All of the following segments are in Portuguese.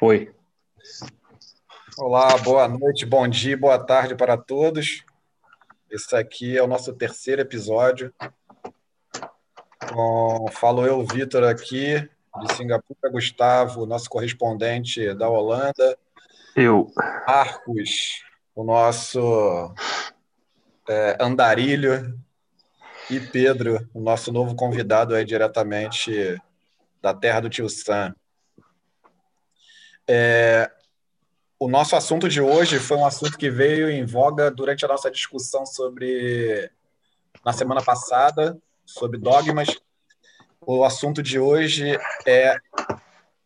Foi. Olá, boa noite, bom dia, boa tarde para todos. Esse aqui é o nosso terceiro episódio. Com, falo eu, Vitor, aqui, de Singapura, Gustavo, nosso correspondente da Holanda. Eu. Marcos, o nosso é, andarilho. E Pedro, o nosso novo convidado aí diretamente da terra do tio Sam. É, o nosso assunto de hoje foi um assunto que veio em voga durante a nossa discussão sobre na semana passada sobre dogmas. O assunto de hoje é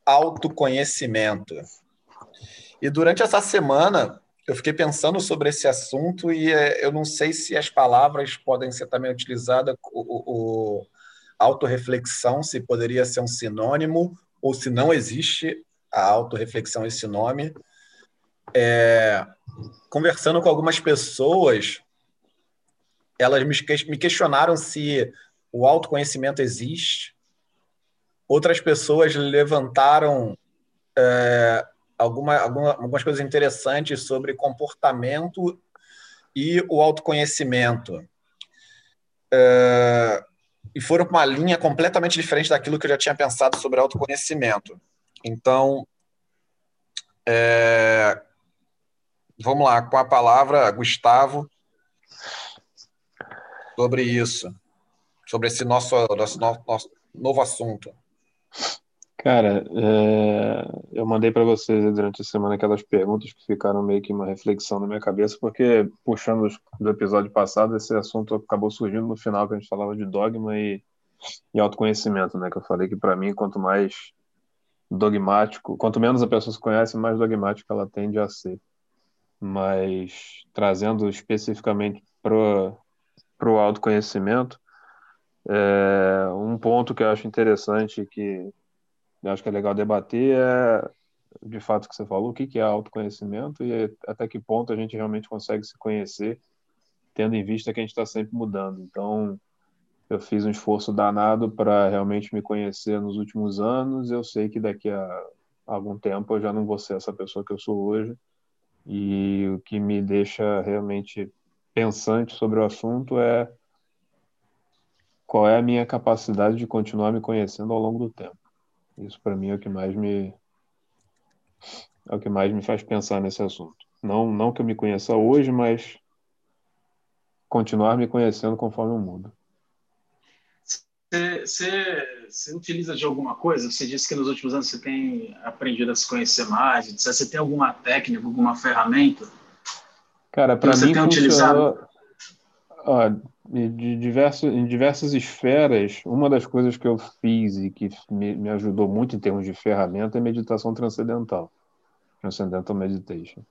autoconhecimento. E durante essa semana eu fiquei pensando sobre esse assunto e é, eu não sei se as palavras podem ser também utilizadas o, o autorreflexão, se poderia ser um sinônimo ou se não existe a autorreflexão esse nome é, conversando com algumas pessoas, elas me questionaram se o autoconhecimento existe. Outras pessoas levantaram é, alguma, alguma, algumas coisas interessantes sobre comportamento e o autoconhecimento. É, e foram para uma linha completamente diferente daquilo que eu já tinha pensado sobre autoconhecimento. Então, é, Vamos lá, com a palavra, Gustavo, sobre isso, sobre esse nosso, nosso, nosso novo assunto. Cara, é, eu mandei para vocês durante a semana aquelas perguntas que ficaram meio que uma reflexão na minha cabeça, porque puxando do episódio passado, esse assunto acabou surgindo no final, que a gente falava de dogma e, e autoconhecimento, né? Que eu falei que para mim, quanto mais dogmático, quanto menos a pessoa se conhece, mais dogmática ela tende a ser mas trazendo especificamente para o autoconhecimento, é, um ponto que eu acho interessante, que eu acho que é legal debater, é de fato que você falou, o que, é autoconhecimento e até que ponto a gente realmente consegue se conhecer, tendo em vista que a gente está sempre mudando. Então, eu fiz um esforço danado para realmente me conhecer nos últimos anos. Eu sei que daqui a algum tempo eu já não vou ser essa pessoa que eu sou hoje e o que me deixa realmente pensante sobre o assunto é qual é a minha capacidade de continuar me conhecendo ao longo do tempo. Isso para mim é o que mais me é o que mais me faz pensar nesse assunto. Não não que eu me conheça hoje, mas continuar me conhecendo conforme eu mudo. Você, utiliza de alguma coisa? Você disse que nos últimos anos você tem aprendido a se conhecer mais. Você tem alguma técnica, alguma ferramenta? Cara, para mim funcionou... Ó, de diversos, em diversas esferas, uma das coisas que eu fiz e que me, me ajudou muito em termos de ferramenta é meditação transcendental. Transcendental Meditation.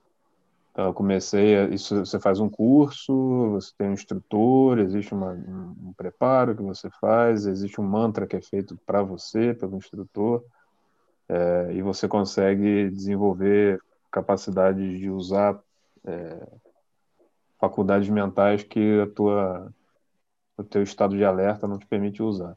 Então, eu comecei, a, isso, você faz um curso, você tem um instrutor, existe uma, um, preparo que você faz, existe um mantra que é feito para você, pelo instrutor, é, e você consegue desenvolver capacidade de usar é, faculdades mentais que a tua, o teu estado de alerta não te permite usar.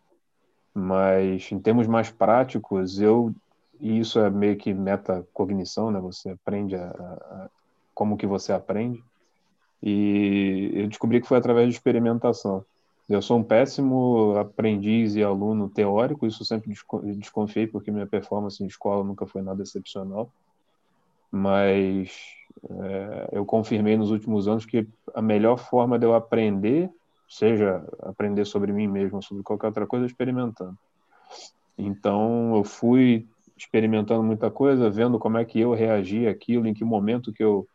Mas, em termos mais práticos, eu e isso é meio que metacognição, né? Você aprende a, a como que você aprende. E eu descobri que foi através de experimentação. Eu sou um péssimo aprendiz e aluno teórico, isso sempre desconfiei, porque minha performance em escola nunca foi nada excepcional. Mas é, eu confirmei nos últimos anos que a melhor forma de eu aprender, seja aprender sobre mim mesmo, sobre qualquer outra coisa, é experimentando. Então eu fui experimentando muita coisa, vendo como é que eu reagia àquilo, em que momento que eu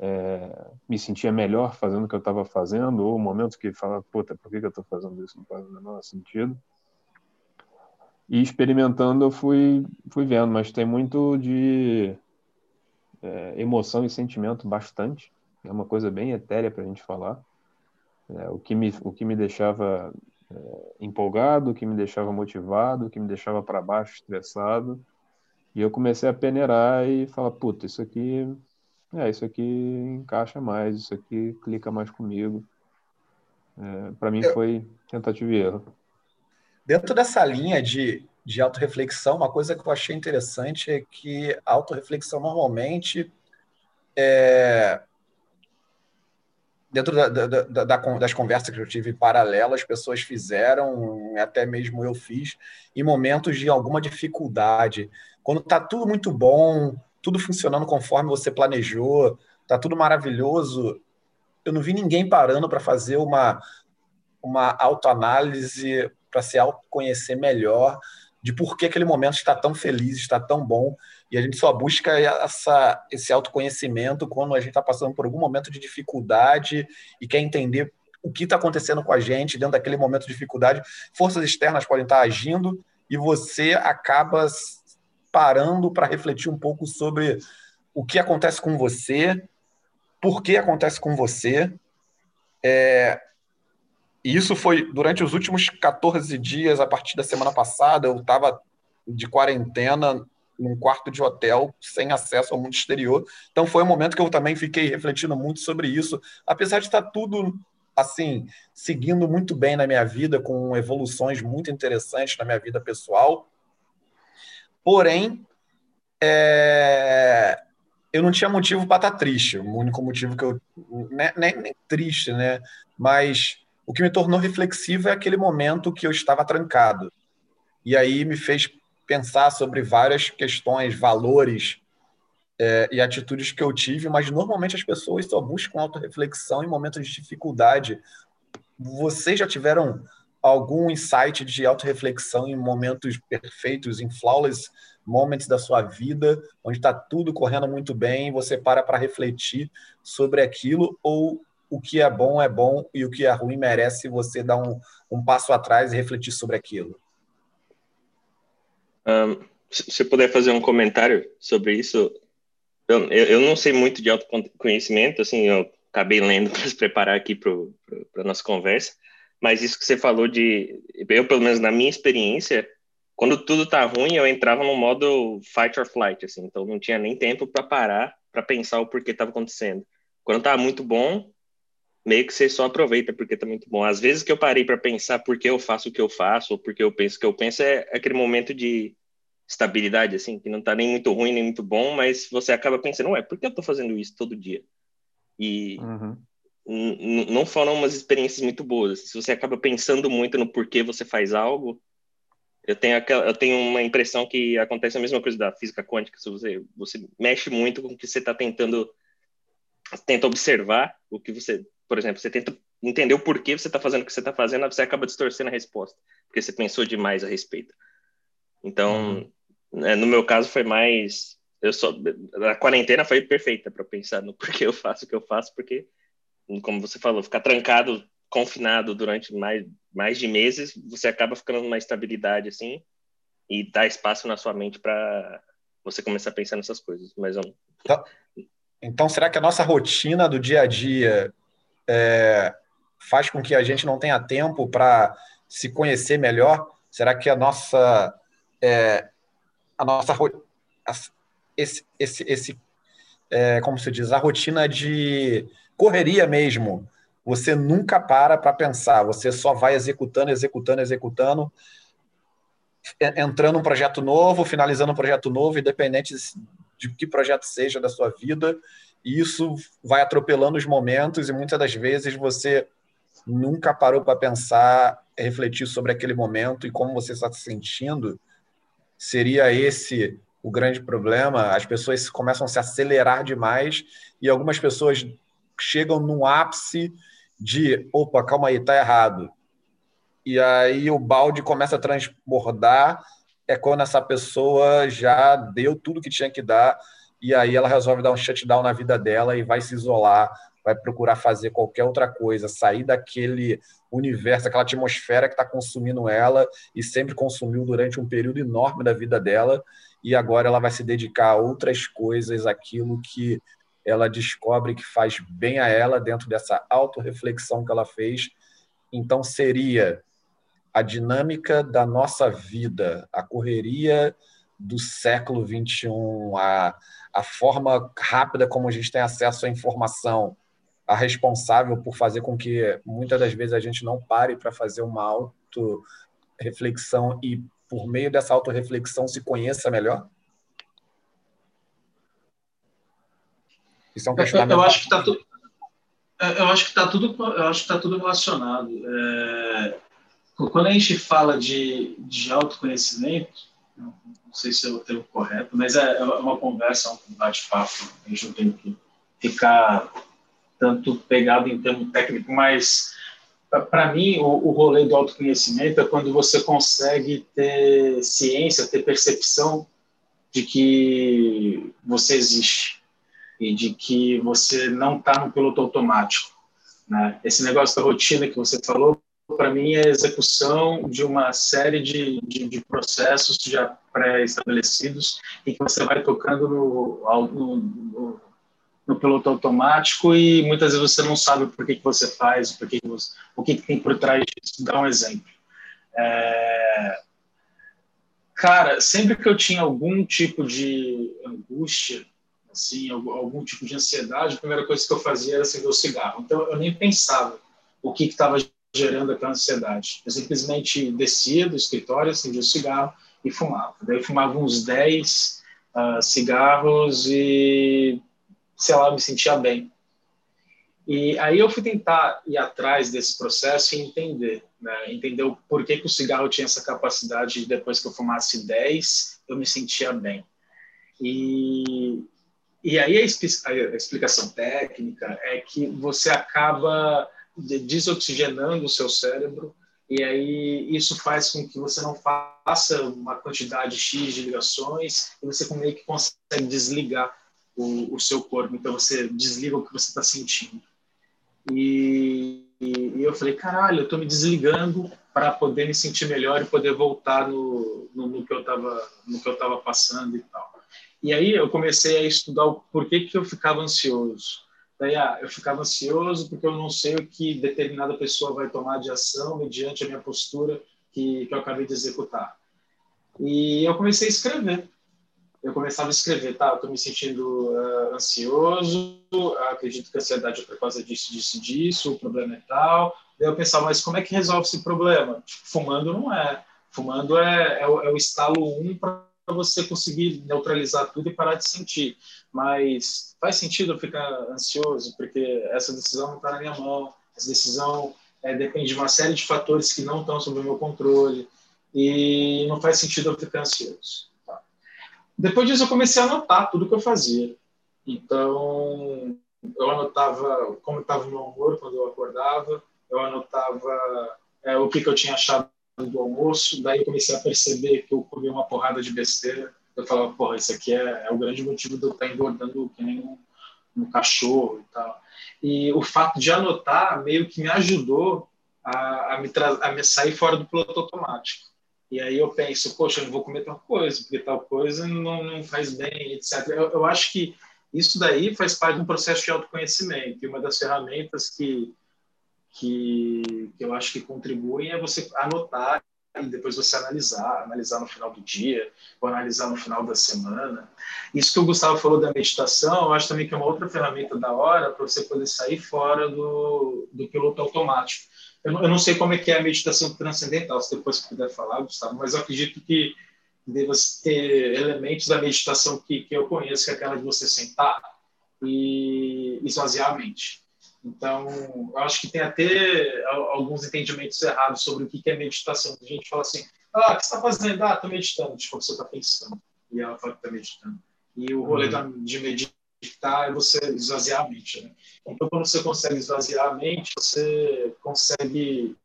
é, me sentia melhor fazendo o que eu estava fazendo, ou momentos que falava, puta, por que, que eu estou fazendo isso? Não faz o menor sentido. E experimentando eu fui, fui vendo, mas tem muito de é, emoção e sentimento bastante. É uma coisa bem etérea para a gente falar. É, o, que me, o que me deixava é, empolgado, o que me deixava motivado, o que me deixava para baixo, estressado. E eu comecei a peneirar e falar, puta, isso aqui é, isso aqui encaixa mais, isso aqui clica mais comigo. É, para mim foi tentativa e erro. Dentro dessa linha de de autorreflexão, uma coisa que eu achei interessante é que a autorreflexão normalmente é, dentro da, da, da, das conversas que eu tive paralelas, as pessoas fizeram, até mesmo eu fiz, em momentos de alguma dificuldade. Quando está tudo muito bom, tudo funcionando conforme você planejou, está tudo maravilhoso, eu não vi ninguém parando para fazer uma, uma autoanálise, para se autoconhecer melhor, de por que aquele momento está tão feliz, está tão bom. E a gente só busca essa, esse autoconhecimento quando a gente está passando por algum momento de dificuldade e quer entender o que está acontecendo com a gente dentro daquele momento de dificuldade. Forças externas podem estar agindo e você acaba parando para refletir um pouco sobre o que acontece com você, por que acontece com você. É, e isso foi durante os últimos 14 dias, a partir da semana passada, eu estava de quarentena num quarto de hotel, sem acesso ao mundo exterior. Então foi um momento que eu também fiquei refletindo muito sobre isso, apesar de estar tudo assim, seguindo muito bem na minha vida, com evoluções muito interessantes na minha vida pessoal. Porém, é... eu não tinha motivo para estar triste. O único motivo que eu. Nem, nem, nem triste, né? Mas o que me tornou reflexivo é aquele momento que eu estava trancado. E aí me fez pensar sobre várias questões, valores é, e atitudes que eu tive, mas normalmente as pessoas só buscam autorreflexão em momentos de dificuldade. Vocês já tiveram algum insight de autorreflexão em momentos perfeitos, em flawless moments da sua vida, onde está tudo correndo muito bem, você para para refletir sobre aquilo, ou o que é bom é bom e o que é ruim merece você dar um, um passo atrás e refletir sobre aquilo. Um, se você puder fazer um comentário sobre isso, eu, eu não sei muito de autoconhecimento, assim, eu acabei lendo para se preparar aqui para a nossa conversa, mas isso que você falou de, eu pelo menos na minha experiência, quando tudo tá ruim, eu entrava no modo fight or flight, assim, então não tinha nem tempo para parar para pensar o porquê estava acontecendo. Quando tava muito bom, meio que você só aproveita porque tá muito bom. Às vezes que eu parei para pensar por que eu faço o que eu faço, ou porque eu penso o que eu penso, é aquele momento de estabilidade, assim, que não tá nem muito ruim, nem muito bom, mas você acaba pensando, ué, por que eu tô fazendo isso todo dia? E uhum. Não foram umas experiências muito boas. Se você acaba pensando muito no porquê você faz algo, eu tenho, aquela, eu tenho uma impressão que acontece a mesma coisa da física quântica, se você, você mexe muito com o que você está tentando tenta observar o que você por exemplo, você tenta entender o porquê você está fazendo o que você está fazendo, você acaba distorcendo a resposta, porque você pensou demais a respeito. Então, é, no meu caso foi mais, eu só a quarentena foi perfeita para pensar no porquê eu faço o que eu faço, porque como você falou, ficar trancado, confinado durante mais mais de meses, você acaba ficando numa estabilidade assim e dá espaço na sua mente para você começar a pensar nessas coisas. Mas eu... então, então, será que a nossa rotina do dia a dia é, faz com que a gente não tenha tempo para se conhecer melhor? Será que a nossa é, a nossa esse esse, esse é, como se diz a rotina de correria mesmo? Você nunca para para pensar, você só vai executando, executando, executando, entrando um projeto novo, finalizando um projeto novo, independente de que projeto seja da sua vida, e isso vai atropelando os momentos e muitas das vezes você nunca parou para pensar, refletir sobre aquele momento e como você está se sentindo. Seria esse o grande problema? As pessoas começam a se acelerar demais e algumas pessoas chegam no ápice de, opa, calma aí, tá errado. E aí o balde começa a transbordar, é quando essa pessoa já deu tudo que tinha que dar e aí ela resolve dar um shutdown na vida dela e vai se isolar, vai procurar fazer qualquer outra coisa, sair daquele universo, aquela atmosfera que está consumindo ela e sempre consumiu durante um período enorme da vida dela, e agora ela vai se dedicar a outras coisas, aquilo que ela descobre que faz bem a ela dentro dessa autorreflexão que ela fez. Então seria a dinâmica da nossa vida, a correria do século 21, a, a forma rápida como a gente tem acesso à informação, a responsável por fazer com que muitas das vezes a gente não pare para fazer uma auto reflexão e por meio dessa autorreflexão, se conheça melhor? Isso é um questionamento. Eu, acho que está tudo. Eu acho que está tudo. Eu acho que tá tudo relacionado. É, quando a gente fala de, de autoconhecimento, não sei se é o termo correto, mas é, é uma conversa, um bate-papo. A gente não tem que ficar tanto pegado em termo técnico, mas para mim o, o rolê do autoconhecimento é quando você consegue ter ciência, ter percepção de que você existe e de que você não está no piloto automático. Né? Esse negócio da rotina que você falou, para mim, é a execução de uma série de, de, de processos já pré-estabelecidos e que você vai tocando no, no, no, no, piloto automático e muitas vezes você não sabe por que, que você faz, por que que você, o que, que tem por trás disso. Dá um exemplo. É... Cara, sempre que eu tinha algum tipo de angústia, assim, algum, algum, tipo de ansiedade, a primeira coisa que eu fazia era acender o cigarro. Então, eu nem pensava o que estava gerando aquela ansiedade. Eu simplesmente descia do escritório, acendia o cigarro e fumava. Daí fumava uns 10 uh, ah, cigarros e, sei lá, me sentia bem. E aí eu fui tentar ir atrás desse processo e entender, né? entender o porquê que o cigarro tinha essa capacidade de depois que eu fumasse 10, eu me sentia bem. E e aí a, explicação técnica é que você acaba desoxigenando o seu cérebro e aí isso faz com que você não faça uma quantidade X de ligações e você meio que consegue desligar o, o seu corpo. Então você desliga o que você está sentindo. E, e, eu falei, caralho, eu estou me desligando para poder me sentir melhor e poder voltar no, no, no que eu estava no que eu estava passando e tal. E aí eu comecei a estudar o porquê que eu ficava ansioso. Daí, ah, eu ficava ansioso porque eu não sei o que determinada pessoa vai tomar de ação mediante a minha postura que, que eu acabei de executar. E eu comecei a escrever. Eu começava a escrever, tá, estou me sentindo uh, ansioso, acredito que a ansiedade é por causa disso, disso, disso, o problema é tal. Daí eu pensava, mas como é que resolve esse problema? Fumando não é. Fumando é, é, é o estalo 1 um para você conseguir neutralizar tudo e parar de sentir. Mas faz sentido eu ficar ansioso, porque essa decisão não está na minha mão, essa decisão é, depende de uma série de fatores que não estão sob o meu controle, e não faz sentido eu ficar ansioso. Tá? Depois disso, eu comecei a anotar tudo que eu fazia. Então, eu anotava como estava o meu humor quando eu acordava, eu anotava é, o que, que eu tinha achado do almoço, daí eu comecei a perceber que eu comi uma porrada de besteira. Eu falava, porra, isso aqui é, é o grande motivo de eu estar engordando que nem um, um cachorro e tal. E o fato de anotar meio que me ajudou a, a, me, a me sair fora do piloto automático. E aí eu penso, poxa, eu não vou comer tal coisa, porque tal coisa não, não faz bem, etc. Eu, eu acho que isso daí faz parte de um processo de autoconhecimento. E uma das ferramentas que que, que eu acho que contribuem é você anotar e depois você analisar, analisar no final do dia, ou analisar no final da semana. Isso que o Gustavo falou da meditação, eu acho também que é uma outra ferramenta da hora para você poder sair fora do, do piloto automático. Eu não, eu não, sei como é que é a meditação transcendental, se depois puder falar, Gustavo, mas eu acredito que deva ter elementos da meditação que, que eu conheço, que é aquela de você sentar e esvaziar a mente. Então, eu acho que tem até alguns entendimentos errados sobre o que é meditação. A gente fala assim, ah, o que você está fazendo? Ah, estou meditando. Tipo, você está pensando. E ela fala que está meditando. E o rolê uhum. de meditar é você esvaziar a mente. Né? Então, quando você consegue esvaziar a mente, você consegue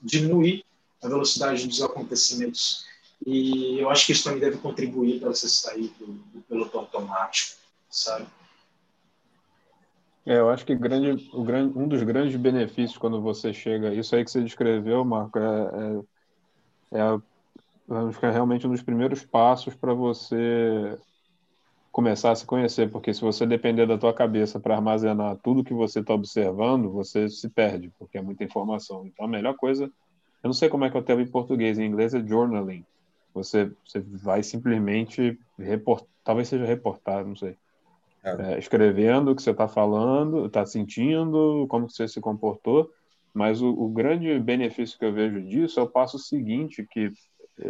diminuir a velocidade dos acontecimentos. E eu acho que isso também deve contribuir para você sair do, do piloto automático, sabe? É, eu acho que grande, o grande, um dos grandes benefícios quando você chega, isso aí que você descreveu, Marco, é, é, é, é realmente um dos primeiros passos para você começar a se conhecer, porque se você depender da tua cabeça para armazenar tudo que você está observando, você se perde, porque é muita informação. Então a melhor coisa, eu não sei como é que eu tenho em português, em inglês é journaling. Você, você vai simplesmente reportar, talvez seja reportar, não sei é. É, escrevendo o que você está falando, está sentindo, como você se comportou, mas o, o, grande benefício que eu vejo disso é o passo seguinte, que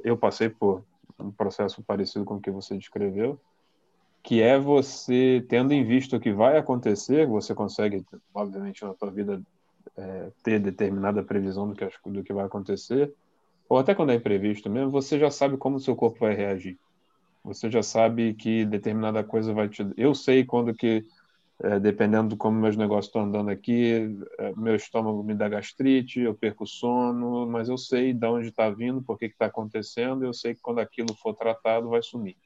eu passei por um processo parecido com o que você descreveu, que é você, tendo em vista o que vai acontecer, você consegue, obviamente, na tua vida é, ter determinada previsão do que, do que vai acontecer, ou até quando é imprevisto mesmo, você já sabe como o seu corpo vai reagir. Você já sabe que determinada coisa vai te. Eu sei quando que, é, dependendo de como meus negócios estão andando aqui, é, meu estômago me dá gastrite, eu perco sono, mas eu sei de onde está vindo, por que está acontecendo, eu sei que quando aquilo for tratado, vai sumir.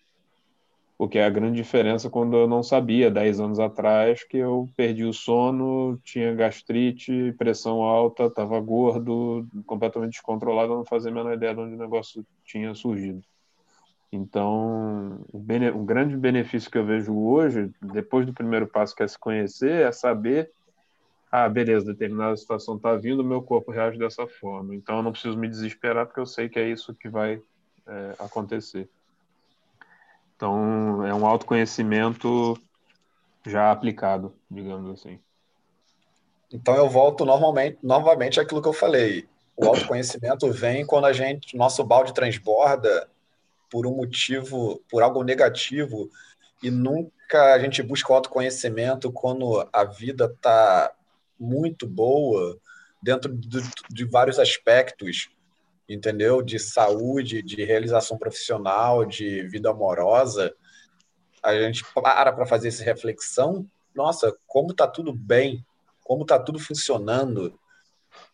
O que é a grande diferença quando eu não sabia, 10 anos atrás, que eu perdi o sono, tinha gastrite, pressão alta, estava gordo, completamente descontrolado, não fazia a menor ideia de onde o negócio tinha surgido. Então, o grande benefício que eu vejo hoje, depois do primeiro passo que é se conhecer, é saber ah, beleza, determinada situação está vindo, meu corpo reage dessa forma. Então eu não preciso me desesperar porque eu sei que é isso que vai é, acontecer. Então, é um autoconhecimento já aplicado, digamos assim. Então, eu volto normalmente, novamente àquilo que eu falei. O autoconhecimento vem quando a gente, nosso balde transborda por um motivo, por algo negativo, e nunca a gente busca o autoconhecimento quando a vida está muito boa dentro de, de vários aspectos entendeu? De saúde, de realização profissional, de vida amorosa, a gente para para fazer essa reflexão, nossa, como está tudo bem, como está tudo funcionando,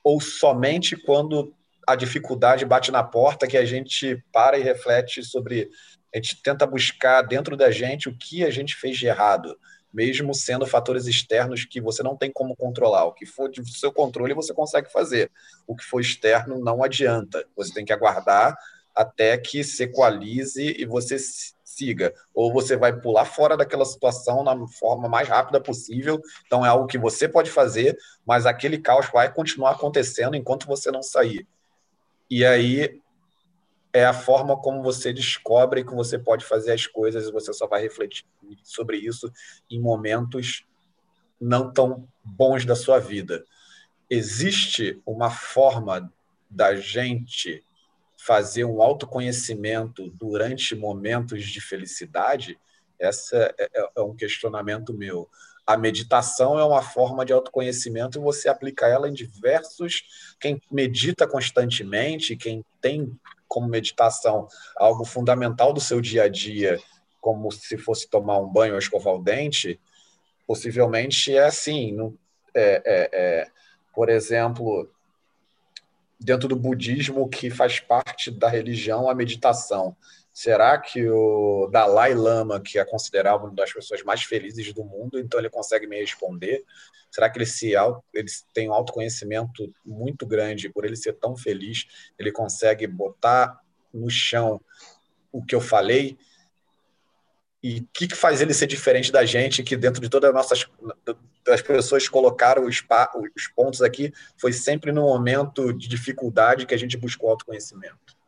ou somente quando a dificuldade bate na porta que a gente para e reflete sobre, a gente tenta buscar dentro da gente o que a gente fez de errado, mesmo sendo fatores externos que você não tem como controlar. O que for de seu controle você consegue fazer. O que for externo não adianta. Você tem que aguardar até que se equalize e você siga. Ou você vai pular fora daquela situação na forma mais rápida possível. Então é algo que você pode fazer, mas aquele caos vai continuar acontecendo enquanto você não sair. E aí é a forma como você descobre que você pode fazer as coisas e você só vai refletir sobre isso em momentos não tão bons da sua vida. Existe uma forma da gente fazer um autoconhecimento durante momentos de felicidade? Essa é, é, é um questionamento meu. A meditação é uma forma de autoconhecimento e você aplica ela em diversos. Quem medita constantemente, quem tem como meditação algo fundamental do seu dia a dia, como se fosse tomar um banho ou escovar o dente, possivelmente é assim. É, é, é, por exemplo, dentro do budismo, que faz parte da religião, a meditação. Será que o Dalai Lama, que é considerado uma das pessoas mais felizes do mundo, então ele consegue me responder? Será que ele, se, ele tem um autoconhecimento muito grande por ele ser tão feliz? Ele consegue botar no chão o que eu falei? E o que, que faz ele ser diferente da gente, que dentro de todas as nossas as pessoas colocaram os, os pontos aqui, foi sempre no momento de dificuldade que a gente buscou autoconhecimento.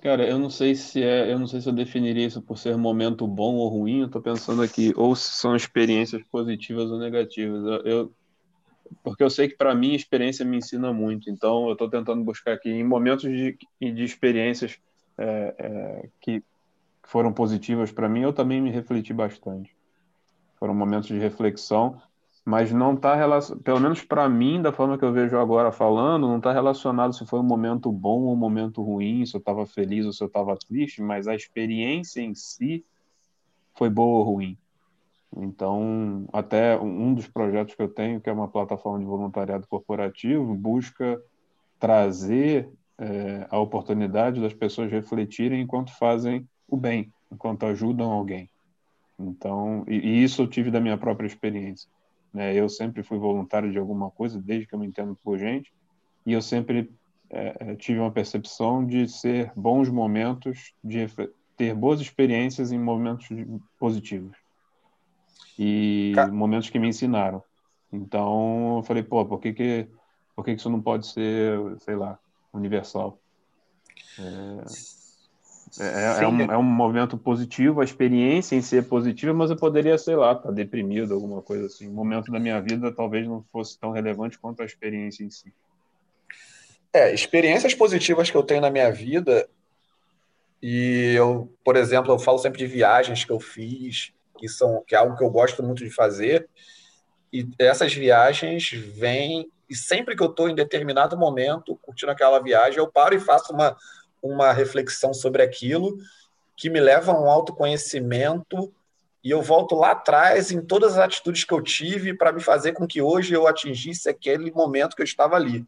Cara, eu não sei se é, eu não sei se eu definiria isso por ser momento bom ou ruim. Eu tô pensando aqui, ou se são experiências positivas ou negativas. Eu, eu porque eu sei que para mim a experiência me ensina muito. Então eu estou tentando buscar aqui em momentos de, de experiências é, é, que foram positivas para mim. Eu também me refleti bastante. Foram momentos de reflexão mas não está relacionado, pelo menos para mim, da forma que eu vejo agora falando, não está relacionado se foi um momento bom ou um momento ruim, se eu estava feliz ou se eu estava triste, mas a experiência em si foi boa ou ruim. Então, até um dos projetos que eu tenho, que é uma plataforma de voluntariado corporativo, busca trazer é, a oportunidade das pessoas refletirem enquanto fazem o bem, enquanto ajudam alguém. Então, e, e isso eu tive da minha própria experiência. Né? Eu sempre fui voluntário de alguma coisa, desde que eu me entendo por gente, e eu sempre é, é tive uma percepção de ser bons momentos, de ter boas experiências em momentos positivos. E momentos que me ensinaram. Então, eu falei, pô, por que que, por que, que isso não pode ser, sei lá, universal? É... É, é, um, é um momento positivo, a experiência em ser positiva, mas eu poderia, sei lá, estar tá deprimido, alguma coisa assim. O momento da minha vida talvez não fosse tão relevante quanto a experiência em si. É, experiências positivas que eu tenho na minha vida, e eu, por exemplo, eu falo sempre de viagens que eu fiz, que são que é algo que eu gosto muito de fazer, e essas viagens vêm e sempre que eu estou em determinado momento curtindo aquela viagem, eu paro e faço uma, uma reflexão sobre aquilo que me leva a um autoconhecimento e eu volto lá atrás em todas as atitudes que eu tive para me fazer com que hoje eu atingisse aquele momento que eu estava ali.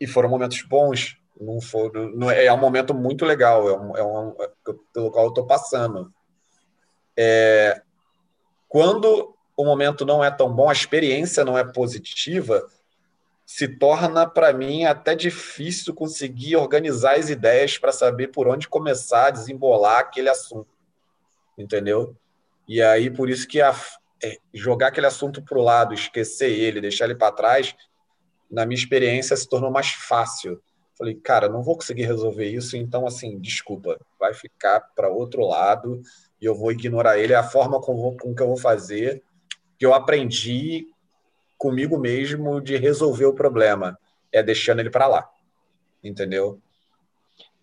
E foram momentos bons, não foram, não é, é um momento muito legal, é um, é um é pelo qual eu estou passando. É, quando o momento não é tão bom, a experiência não é positiva, se torna para mim até difícil conseguir organizar as ideias para saber por onde começar a desembolar aquele assunto. Entendeu? E aí, por isso que a, é, jogar aquele assunto para o lado, esquecer ele, deixar ele para trás, na minha experiência, se tornou mais fácil. Falei, cara, não vou conseguir resolver isso, então, assim, desculpa, vai ficar para outro lado e eu vou ignorar ele. É a forma com, com que eu vou fazer que eu aprendi comigo mesmo de resolver o problema, é deixando ele para lá, entendeu?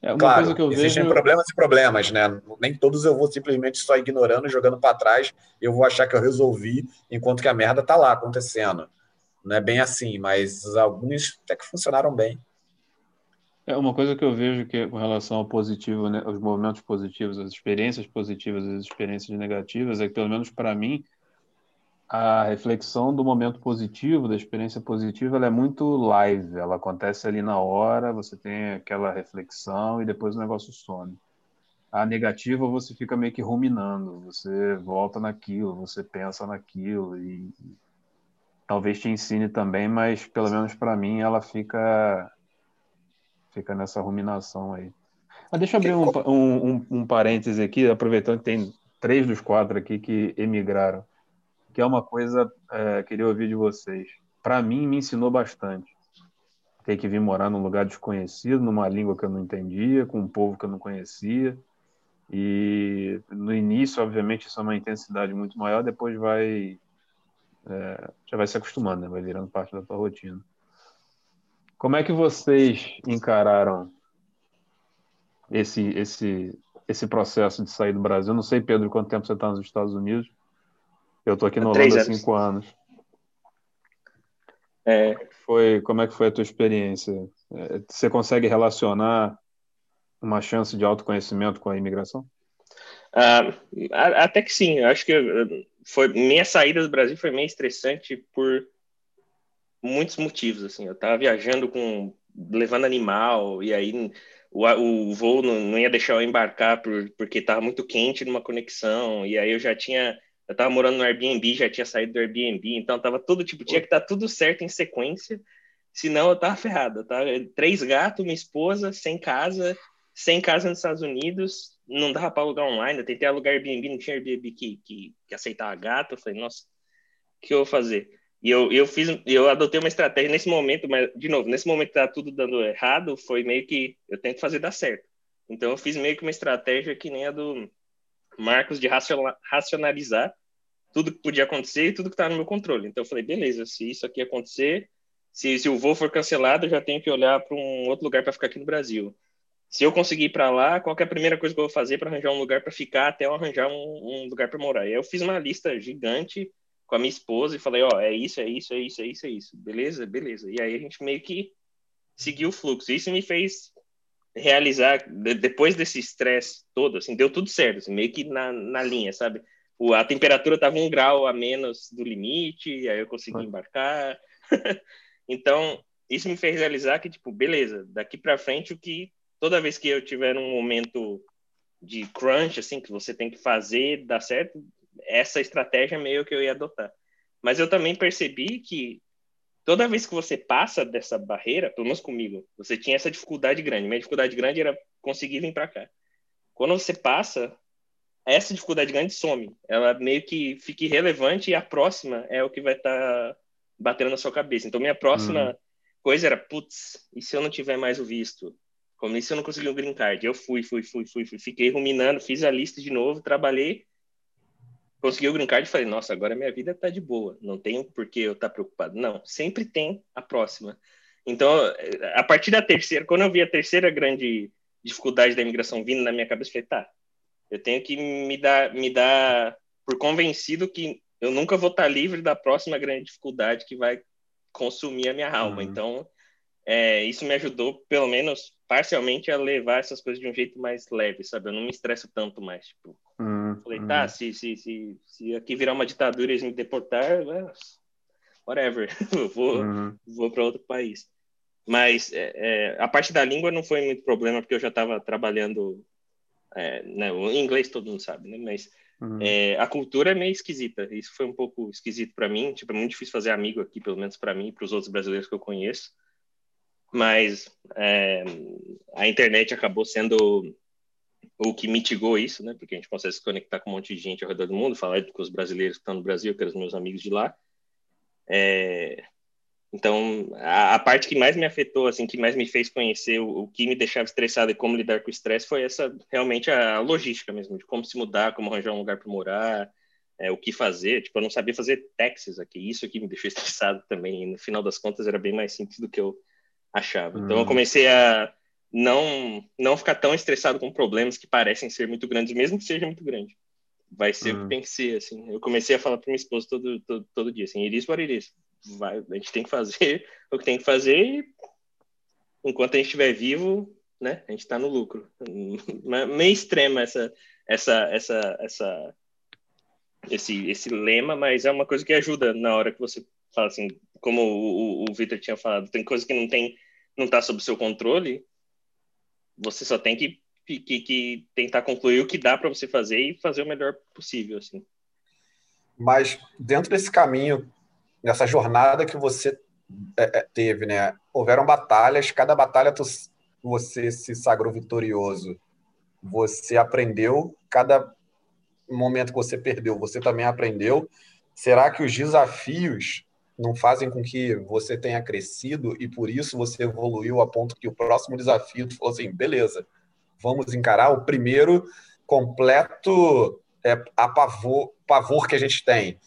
É claro, existem vejo... problemas e problemas, né? Nem todos eu vou simplesmente só ignorando, jogando para trás, eu vou achar que eu resolvi, enquanto que a merda tá lá acontecendo. Não é bem assim, mas alguns até que funcionaram bem. É uma coisa que eu vejo que com relação ao positivo, né, aos movimentos positivos, as experiências positivas, as experiências negativas, é que pelo menos para mim a reflexão do momento positivo, da experiência positiva, ela é muito live, ela acontece ali na hora, você tem aquela reflexão e depois o negócio some. A negativa você fica meio que ruminando, você volta naquilo, você pensa naquilo e talvez te ensine também, mas pelo menos para mim ela fica fica nessa ruminação aí. Mas deixa eu abrir um, um, um, um parêntese aqui, aproveitando que tem três dos quatro aqui que emigraram que é uma coisa é, queria ouvir de vocês. Para mim, me ensinou bastante. Ter que vir morar num lugar desconhecido, numa língua que eu não entendia, com um povo que eu não conhecia. E no início, obviamente, isso é uma intensidade muito maior, depois vai. É, já vai se acostumando, né? vai virando parte da tua rotina. Como é que vocês encararam esse, esse, esse processo de sair do Brasil? Eu não sei, Pedro, quanto tempo você está nos Estados Unidos, eu tô aqui no Holanda há cinco anos. É... Foi, como é que foi a tua experiência? É, você consegue relacionar uma chance de autoconhecimento com a imigração? Ah, até que sim. Eu acho que foi minha saída do Brasil foi meio estressante por muitos motivos. Assim, eu estava viajando com levando animal e aí o, o voo não, não ia deixar eu embarcar por, porque estava muito quente numa conexão e aí eu já tinha eu tava morando no Airbnb, já tinha saído do Airbnb, então tava tudo, tipo, tinha que estar tá tudo certo em sequência, senão eu tava ferrado, tá? Três gatos, minha esposa, sem casa, sem casa nos Estados Unidos, não dava para alugar online, eu tentei alugar Airbnb, não tinha Airbnb que, que, que aceitava gato, eu falei, nossa, o que eu vou fazer? E eu, eu fiz, eu adotei uma estratégia nesse momento, mas, de novo, nesse momento tá tudo dando errado, foi meio que, eu tenho que fazer dar certo. Então eu fiz meio que uma estratégia que nem a do Marcos de racionalizar tudo que podia acontecer e tudo que estava no meu controle. Então eu falei, beleza, se isso aqui acontecer, se, se o voo for cancelado, eu já tenho que olhar para um outro lugar para ficar aqui no Brasil. Se eu conseguir ir para lá, qual é a primeira coisa que eu vou fazer para arranjar um lugar para ficar até eu arranjar um, um lugar para morar? E aí eu fiz uma lista gigante com a minha esposa e falei, ó, é isso, é isso, é isso, é isso, é isso. Beleza? Beleza. E aí a gente meio que seguiu o fluxo. Isso me fez realizar, depois desse estresse todo, assim, deu tudo certo, assim, meio que na, na linha, sabe? A temperatura estava um grau a menos do limite, aí eu consegui embarcar. então, isso me fez realizar que, tipo, beleza, daqui para frente, o que toda vez que eu tiver um momento de crunch, assim, que você tem que fazer, dar certo, essa estratégia meio que eu ia adotar. Mas eu também percebi que toda vez que você passa dessa barreira, pelo menos comigo, você tinha essa dificuldade grande. Minha dificuldade grande era conseguir vir para cá. Quando você passa, essa dificuldade grande some. Ela meio que fica irrelevante e a próxima é o que vai estar tá batendo na sua cabeça. Então, minha próxima uhum. coisa era, putz, e se eu não tiver mais o visto? Como isso eu não consegui o green card. Eu fui, fui, fui, fui, fui, fiquei ruminando, fiz a lista de novo, trabalhei, consegui o green card e falei, nossa, agora minha vida tá de boa, não tenho por que eu estar tá preocupado. Não, sempre tem a próxima. Então, a partir da terceira, quando eu vi a terceira grande dificuldade da imigração vindo na minha cabeça, eu falei, tá, eu tenho que me dar, me dar por convencido que eu nunca vou estar livre da próxima grande dificuldade que vai consumir a minha alma. Uhum. Então, é, isso me ajudou, pelo menos parcialmente, a levar essas coisas de um jeito mais leve, sabe? Eu não me estresso tanto mais. Tipo, uhum. falei, tá, se, se, se, se aqui virar uma ditadura e eles me deportar, whatever, eu vou, uhum. vou para outro país. Mas é, é, a parte da língua não foi muito problema, porque eu já estava trabalhando. É, né, o inglês todo mundo sabe, né? Mas uhum. É, a cultura é meio esquisita. Isso foi um pouco esquisito para mim. Tipo, é muito difícil fazer amigo aqui, pelo menos para mim e para os outros brasileiros que eu conheço. Mas é, a internet acabou sendo o que mitigou isso, né? Porque a gente consegue se conectar com um monte de gente ao redor do mundo, falar com os brasileiros que estão no Brasil, que eram os meus amigos de lá. É, então, a, a, parte que mais me afetou, assim, que mais me fez conhecer o, o que me deixava estressado e como lidar com o estresse foi essa, realmente, a, a, logística mesmo, de como se mudar, como arranjar um lugar para morar, é, o que fazer. Tipo, eu não sabia fazer taxas aqui, isso aqui me deixou estressado também. E no final das contas, era bem mais simples do que eu achava. Então, eu hum. comecei a não, não ficar tão estressado com problemas que parecem ser muito grandes, mesmo que seja muito grande. Vai ser o que hum. tem que ser, assim. Eu comecei a falar para minha esposa todo, todo, todo dia, assim, iris what it vai, a gente tem que fazer o que tem que fazer e enquanto a gente estiver vivo, né, a gente está no lucro. Meio extrema essa, essa, essa, essa, esse, esse lema, mas é uma coisa que ajuda na hora que você fala assim, como o, o, o Victor tinha falado, tem coisa que não tem, não está sob seu controle, você só tem que, que, que tentar concluir o que dá para você fazer e fazer o melhor possível, assim. Mas dentro desse caminho nessa jornada que você é, é, teve, né? Houveram batalhas, cada batalha tu, você se sagrou vitorioso. Você aprendeu, cada momento que você perdeu, você também aprendeu. Será que os desafios não fazem com que você tenha crescido e por isso você evoluiu a ponto que o próximo desafio tu falou assim, beleza, vamos encarar o primeiro completo é, apavor, pavor que a gente tem.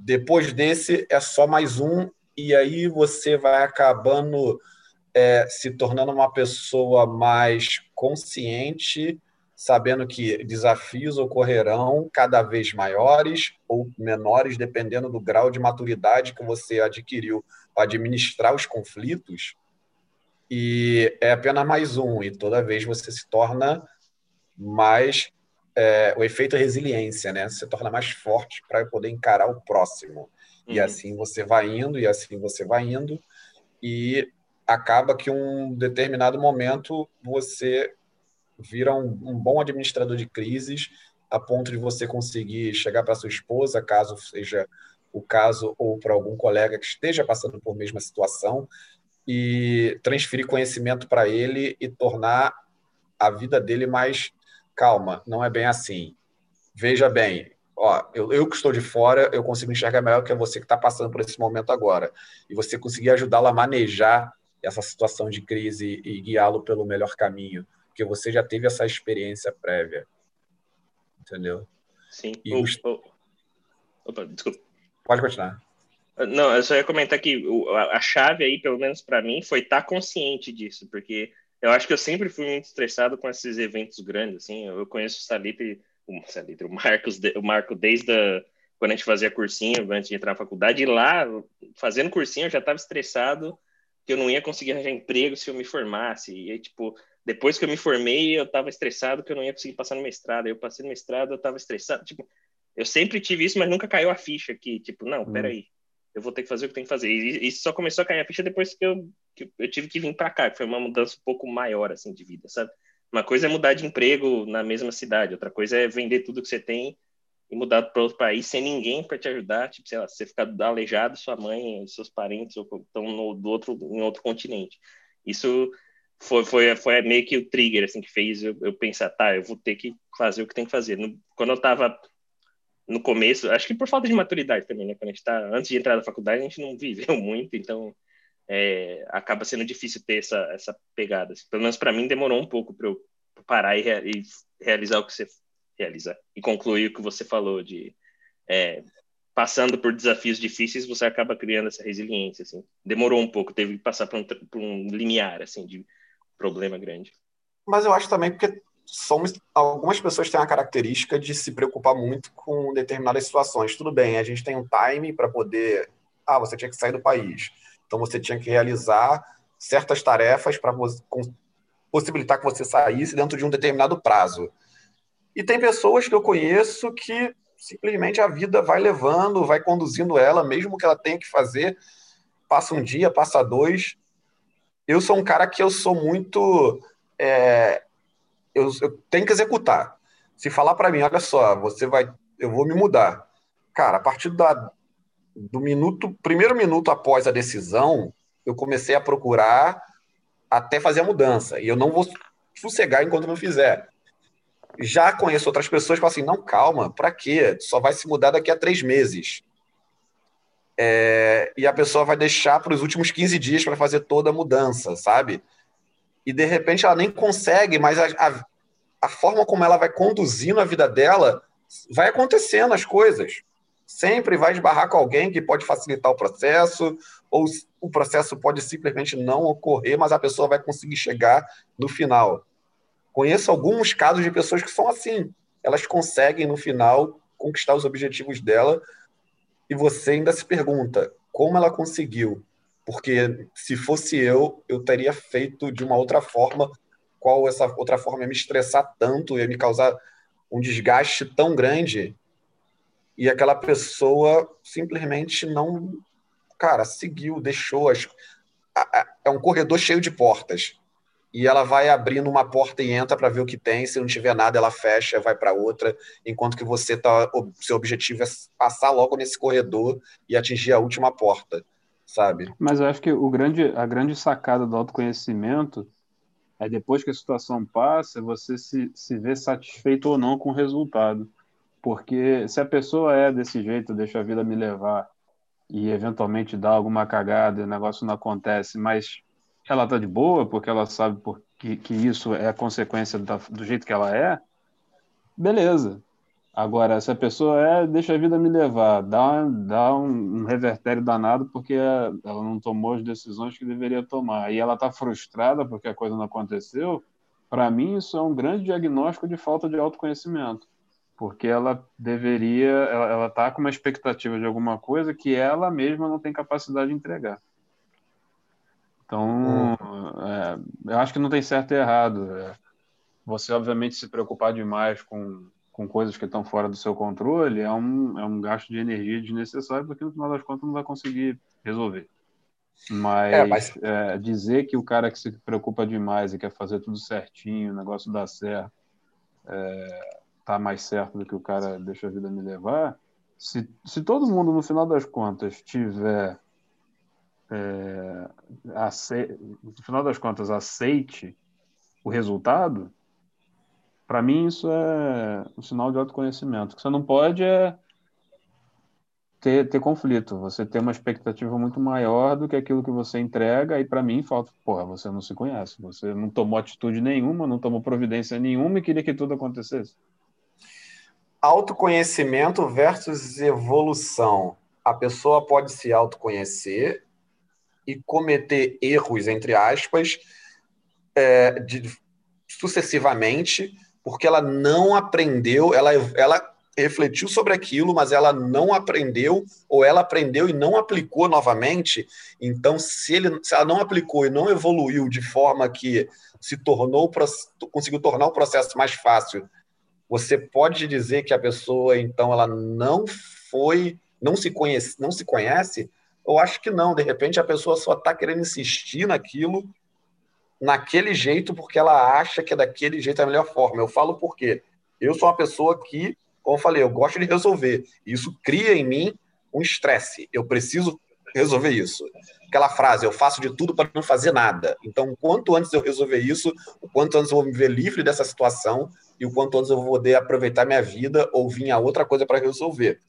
Depois desse é só mais um, e aí você vai acabando é, se tornando uma pessoa mais consciente, sabendo que desafios ocorrerão cada vez maiores ou menores, dependendo do grau de maturidade que você adquiriu para administrar os conflitos. E é apenas mais um, e toda vez você se torna mais é, o efeito resiliência, né? Você torna mais forte para poder encarar o próximo. Uhum. E assim você vai indo, e assim você vai indo, e acaba que um determinado momento você vira um, um bom administrador de crises, a ponto de você conseguir chegar para sua esposa, caso seja o caso, ou para algum colega que esteja passando por mesma situação, e transferir conhecimento para ele e tornar a vida dele mais calma, não é bem assim. Veja bem, ó, eu, eu que estou de fora, eu consigo enxergar melhor que você que está passando por esse momento agora. E você conseguir ajudá-lo a manejar essa situação de crise e guiá-lo pelo melhor caminho, porque você já teve essa experiência prévia. Entendeu? Sim. E os... Opa, desculpa. Pode continuar. Não, eu só ia comentar que a chave aí, pelo menos para mim, foi estar tá consciente disso, porque eu acho que eu sempre fui muito estressado com esses eventos grandes, assim. Eu conheço o Salitre, o Salitre, o Marcos, o Marco desde a, quando a gente fazia cursinho, antes de entrar na faculdade, e lá, fazendo cursinho, eu já estava estressado que eu não ia conseguir arranjar emprego se eu me formasse. E aí, tipo, depois que eu me formei, eu estava estressado que eu não ia conseguir passar no mestrado. Eu passei no mestrado, eu estava estressado. Tipo, eu sempre tive isso, mas nunca caiu a ficha que, tipo, não, hum. peraí, eu vou ter que fazer o que tem que fazer. E isso só começou a cair a ficha depois que eu, que eu tive que vir para cá, que foi uma mudança um pouco maior, assim, de vida, sabe? Uma coisa é mudar de emprego na mesma cidade, outra coisa é vender tudo que você tem e mudar para outro país sem ninguém para te ajudar, tipo, sei lá, você ficar aleijado, sua mãe, seus parentes estão no do outro em outro continente. Isso foi, foi, foi meio que o trigger assim que fez eu, eu pensar, tá, eu vou ter que fazer o que tem que fazer. No, quando eu estava no começo, acho que por falta de maturidade também, né? Quando a gente tá, antes de entrar na faculdade, a gente não viveu muito, então é, acaba sendo difícil ter essa, essa pegada. Pelo menos para mim demorou um pouco para eu parar e, e, realizar o que você realizar e concluir o que você falou de é, passando por desafios difíceis você acaba criando essa resiliência assim. Demorou um pouco, teve que passar por um, por um limiar assim de problema grande. Mas eu acho também porque somos algumas pessoas têm a característica de se preocupar muito com determinadas situações. Tudo bem, a gente tem um time para poder, ah, você tinha que sair do país então você tinha que realizar certas tarefas para possibilitar que você saísse dentro de um determinado prazo. E tem pessoas que eu conheço que simplesmente a vida vai levando, vai conduzindo ela, mesmo que ela tenha que fazer, passa um dia, passa dois. Eu sou um cara que eu sou muito. É, eu, eu tenho que executar. Se falar para mim, olha só, você vai, eu vou me mudar. Cara, a partir da, do minuto, primeiro minuto após a decisão, eu comecei a procurar até fazer a mudança. E eu não vou sossegar enquanto não fizer. Já conheço outras pessoas que falam assim: não, calma, para quê? Só vai se mudar daqui a três meses. É, e a pessoa vai deixar para os últimos 15 dias para fazer toda a mudança, sabe? E de repente ela nem consegue, mas a, a, a forma como ela vai conduzindo a vida dela vai acontecendo as coisas sempre vai esbarrar com alguém que pode facilitar o processo, ou o processo pode simplesmente não ocorrer, mas a pessoa vai conseguir chegar no final. Conheço alguns casos de pessoas que são assim. Elas conseguem, no final, conquistar os objetivos dela, e você ainda se pergunta como ela conseguiu. Porque se fosse eu, eu teria feito de uma outra forma. Qual essa outra forma ia me estressar tanto, ia me causar um desgaste tão grande e aquela pessoa simplesmente não, cara, seguiu, deixou. As, é um corredor cheio de portas. E ela vai abrindo uma porta e entra para ver o que tem. Se não tiver nada, ela fecha, vai para outra. Enquanto que você tá, seu objetivo é passar logo nesse corredor e atingir a última porta, sabe? Mas eu acho que o grande, a grande sacada do autoconhecimento é depois que a situação passa, você se, se vê satisfeito ou não com o resultado. Porque se a pessoa é desse jeito, deixa a vida me levar e eventualmente dá alguma cagada e o negócio não acontece, mas ela tá de boa porque ela sabe que, que isso é consequência da, do jeito que ela é, beleza. Agora, se a pessoa é, deixa a vida me levar, dá, dá um, um revertério danado porque ela não tomou as decisões que deveria tomar e ela está frustrada porque a coisa não aconteceu, para mim isso é um grande diagnóstico de falta de autoconhecimento porque ela deveria, ela está com uma expectativa de alguma coisa que ela mesma não tem capacidade de entregar. Então, é, eu acho que não tem certo e errado. É, você, obviamente, se preocupar demais com, com coisas que estão fora do seu controle é um, é um gasto de energia desnecessário, porque no final das contas não vai conseguir resolver. Mas, é, mas... É, dizer que o cara que se preocupa demais e quer fazer tudo certinho, o negócio dá certo, é, tá mais certo do que o cara deixa a vida me levar, se, se todo mundo, no final das contas, tiver. É, ace... no final das contas, aceite o resultado, para mim isso é um sinal de autoconhecimento. O que você não pode é ter, ter conflito, você ter uma expectativa muito maior do que aquilo que você entrega, e para mim falta, porra, você não se conhece, você não tomou atitude nenhuma, não tomou providência nenhuma e queria que tudo acontecesse. Autoconhecimento versus evolução. A pessoa pode se autoconhecer e cometer erros, entre aspas, é, de, sucessivamente, porque ela não aprendeu, ela, ela refletiu sobre aquilo, mas ela não aprendeu, ou ela aprendeu e não aplicou novamente. Então, se, ele, se ela não aplicou e não evoluiu de forma que se tornou, conseguiu tornar o processo mais fácil você pode dizer que a pessoa então ela não foi, não se conhece, não se conhece? Eu acho que não. De repente a pessoa só está querendo insistir naquilo, naquele jeito, porque ela acha que é daquele jeito é a melhor forma. Eu falo porque eu sou uma pessoa que, como eu falei, eu gosto de resolver. Isso cria em mim um estresse. Eu preciso resolver isso. Aquela frase, eu faço de tudo para não fazer nada. Então, quanto antes eu resolver isso, o quanto antes eu vou me ver livre dessa situação e o quanto antes eu vou poder aproveitar minha vida ou vir a outra coisa para resolver.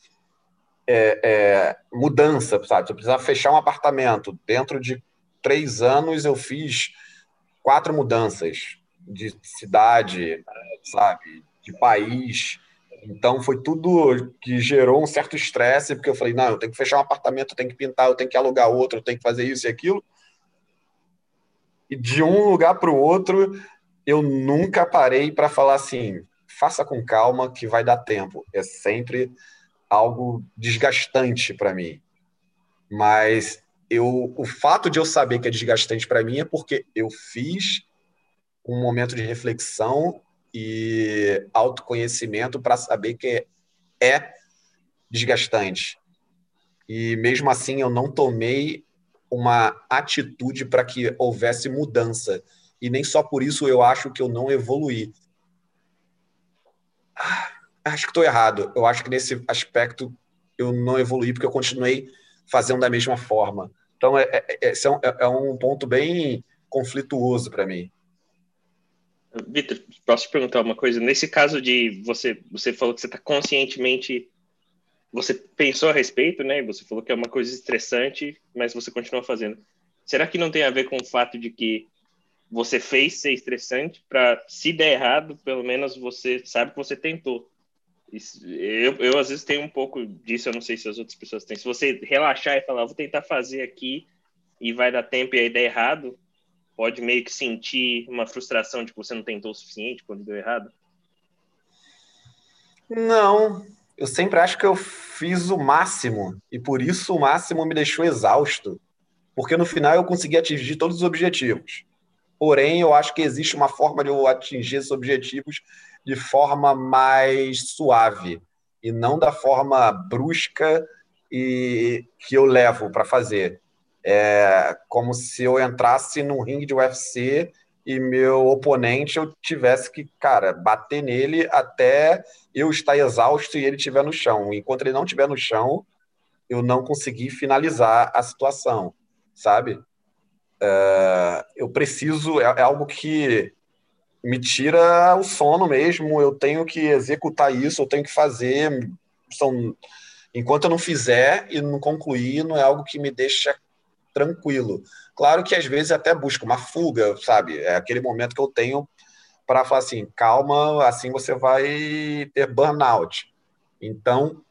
É, é, mudança, sabe? Se eu precisar fechar um apartamento dentro de três anos eu fiz quatro mudanças de cidade, sabe, de país. Então foi tudo que gerou um certo estresse, porque eu falei, não, eu tenho que fechar um apartamento, eu tenho que pintar, eu tenho que alugar outro, eu tenho que fazer isso e aquilo. E de um lugar para o outro, eu nunca parei para falar assim, faça com calma que vai dar tempo. É sempre algo desgastante para mim. Mas eu, o fato de eu saber que é desgastante para mim é porque eu fiz um momento de reflexão e autoconhecimento para saber que é desgastante. E mesmo assim eu não tomei uma atitude para que houvesse mudança. E nem só por isso eu acho que eu não evoluí. Ah, acho que estou errado. Eu acho que nesse aspecto eu não evoluí porque eu continuei fazendo da mesma forma. Então, é, é, é esse é um, é, é um ponto bem conflituoso para mim. Vitor, posso te perguntar uma coisa? Nesse caso de você, você falou que você está conscientemente, você pensou a respeito, né? Você falou que é uma coisa estressante, mas você continua fazendo. Será que não tem a ver com o fato de que você fez ser estressante para, se der errado, pelo menos você sabe que você tentou? Eu, eu às vezes tenho um pouco disso, eu não sei se as outras pessoas têm. Se você relaxar e falar, vou tentar fazer aqui e vai dar tempo e aí der errado, pode meio que sentir uma frustração de que você não tentou o suficiente quando deu errado? Não, eu sempre acho que eu fiz o máximo e por isso o máximo me deixou exausto, porque no final eu consegui atingir todos os objetivos. Porém, eu acho que existe uma forma de eu atingir esses objetivos de forma mais suave e não da forma brusca e que eu levo para fazer. É como se eu entrasse num ringue de UFC e meu oponente eu tivesse que, cara, bater nele até eu estar exausto e ele estiver no chão. Enquanto ele não estiver no chão, eu não consegui finalizar a situação, sabe? É, eu preciso, é, é algo que me tira o sono mesmo. Eu tenho que executar isso, eu tenho que fazer. São, enquanto eu não fizer e não concluir, não é algo que me deixa tranquilo. Claro que às vezes até busco uma fuga, sabe? É aquele momento que eu tenho para falar assim, calma, assim você vai ter burnout. Então,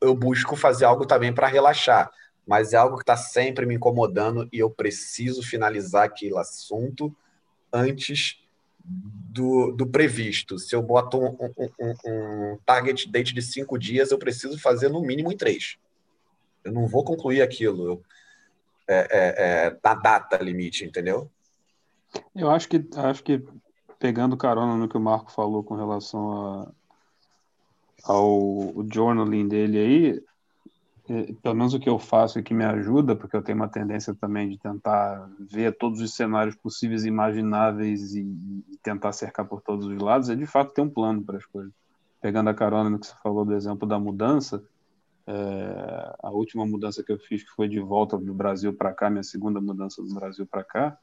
eu busco fazer algo também para relaxar, mas é algo que está sempre me incomodando e eu preciso finalizar aquele assunto antes do, do previsto. Se eu boto um, um, um, target date de cinco dias, eu preciso fazer no mínimo em três. Eu não vou concluir aquilo é, é, é, na data limite, entendeu? Eu acho que acho que pegando carona no que o Marco falou com relação a, ao journaling dele aí, pelo menos o que eu faço e que me ajuda, porque eu tenho uma tendência também de tentar ver todos os cenários possíveis e imagináveis e, e tentar cercar por todos os lados, é de fato ter um plano para as coisas. Pegando a carona no que você falou do exemplo da mudança, é, a última mudança que eu fiz, que foi de volta do Brasil para cá, minha segunda mudança do Brasil para cá,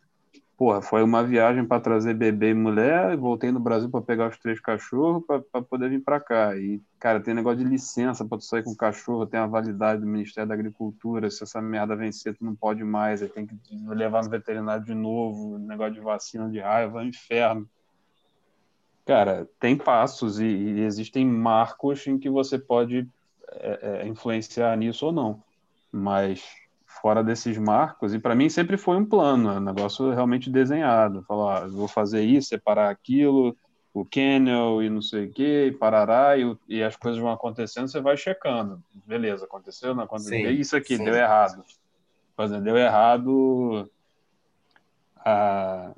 porra, foi uma viagem para trazer bebê e mulher, voltei no Brasil para pegar os três cachorros para poder vir para cá. E, cara, tem negócio de licença para tu sair com cachorro, tem a validade do Ministério da Agricultura, se essa merda vencer, tu não pode mais, aí tem que levar no veterinário de novo, negócio de vacina de raiva, é um inferno. Cara, tem passos e, e existem marcos em que você pode é, é, influenciar nisso ou não. Mas fora desses marcos, e para mim sempre foi um plano, um negócio realmente desenhado. Falar, ah, vou fazer isso, separar aquilo, o Kennel e não sei o que, e parará, e, e, as coisas vão acontecendo, você vai checando. Beleza, aconteceu, não aconteceu. Sim, isso aqui, sim. deu errado. Fazendo, deu errado. A,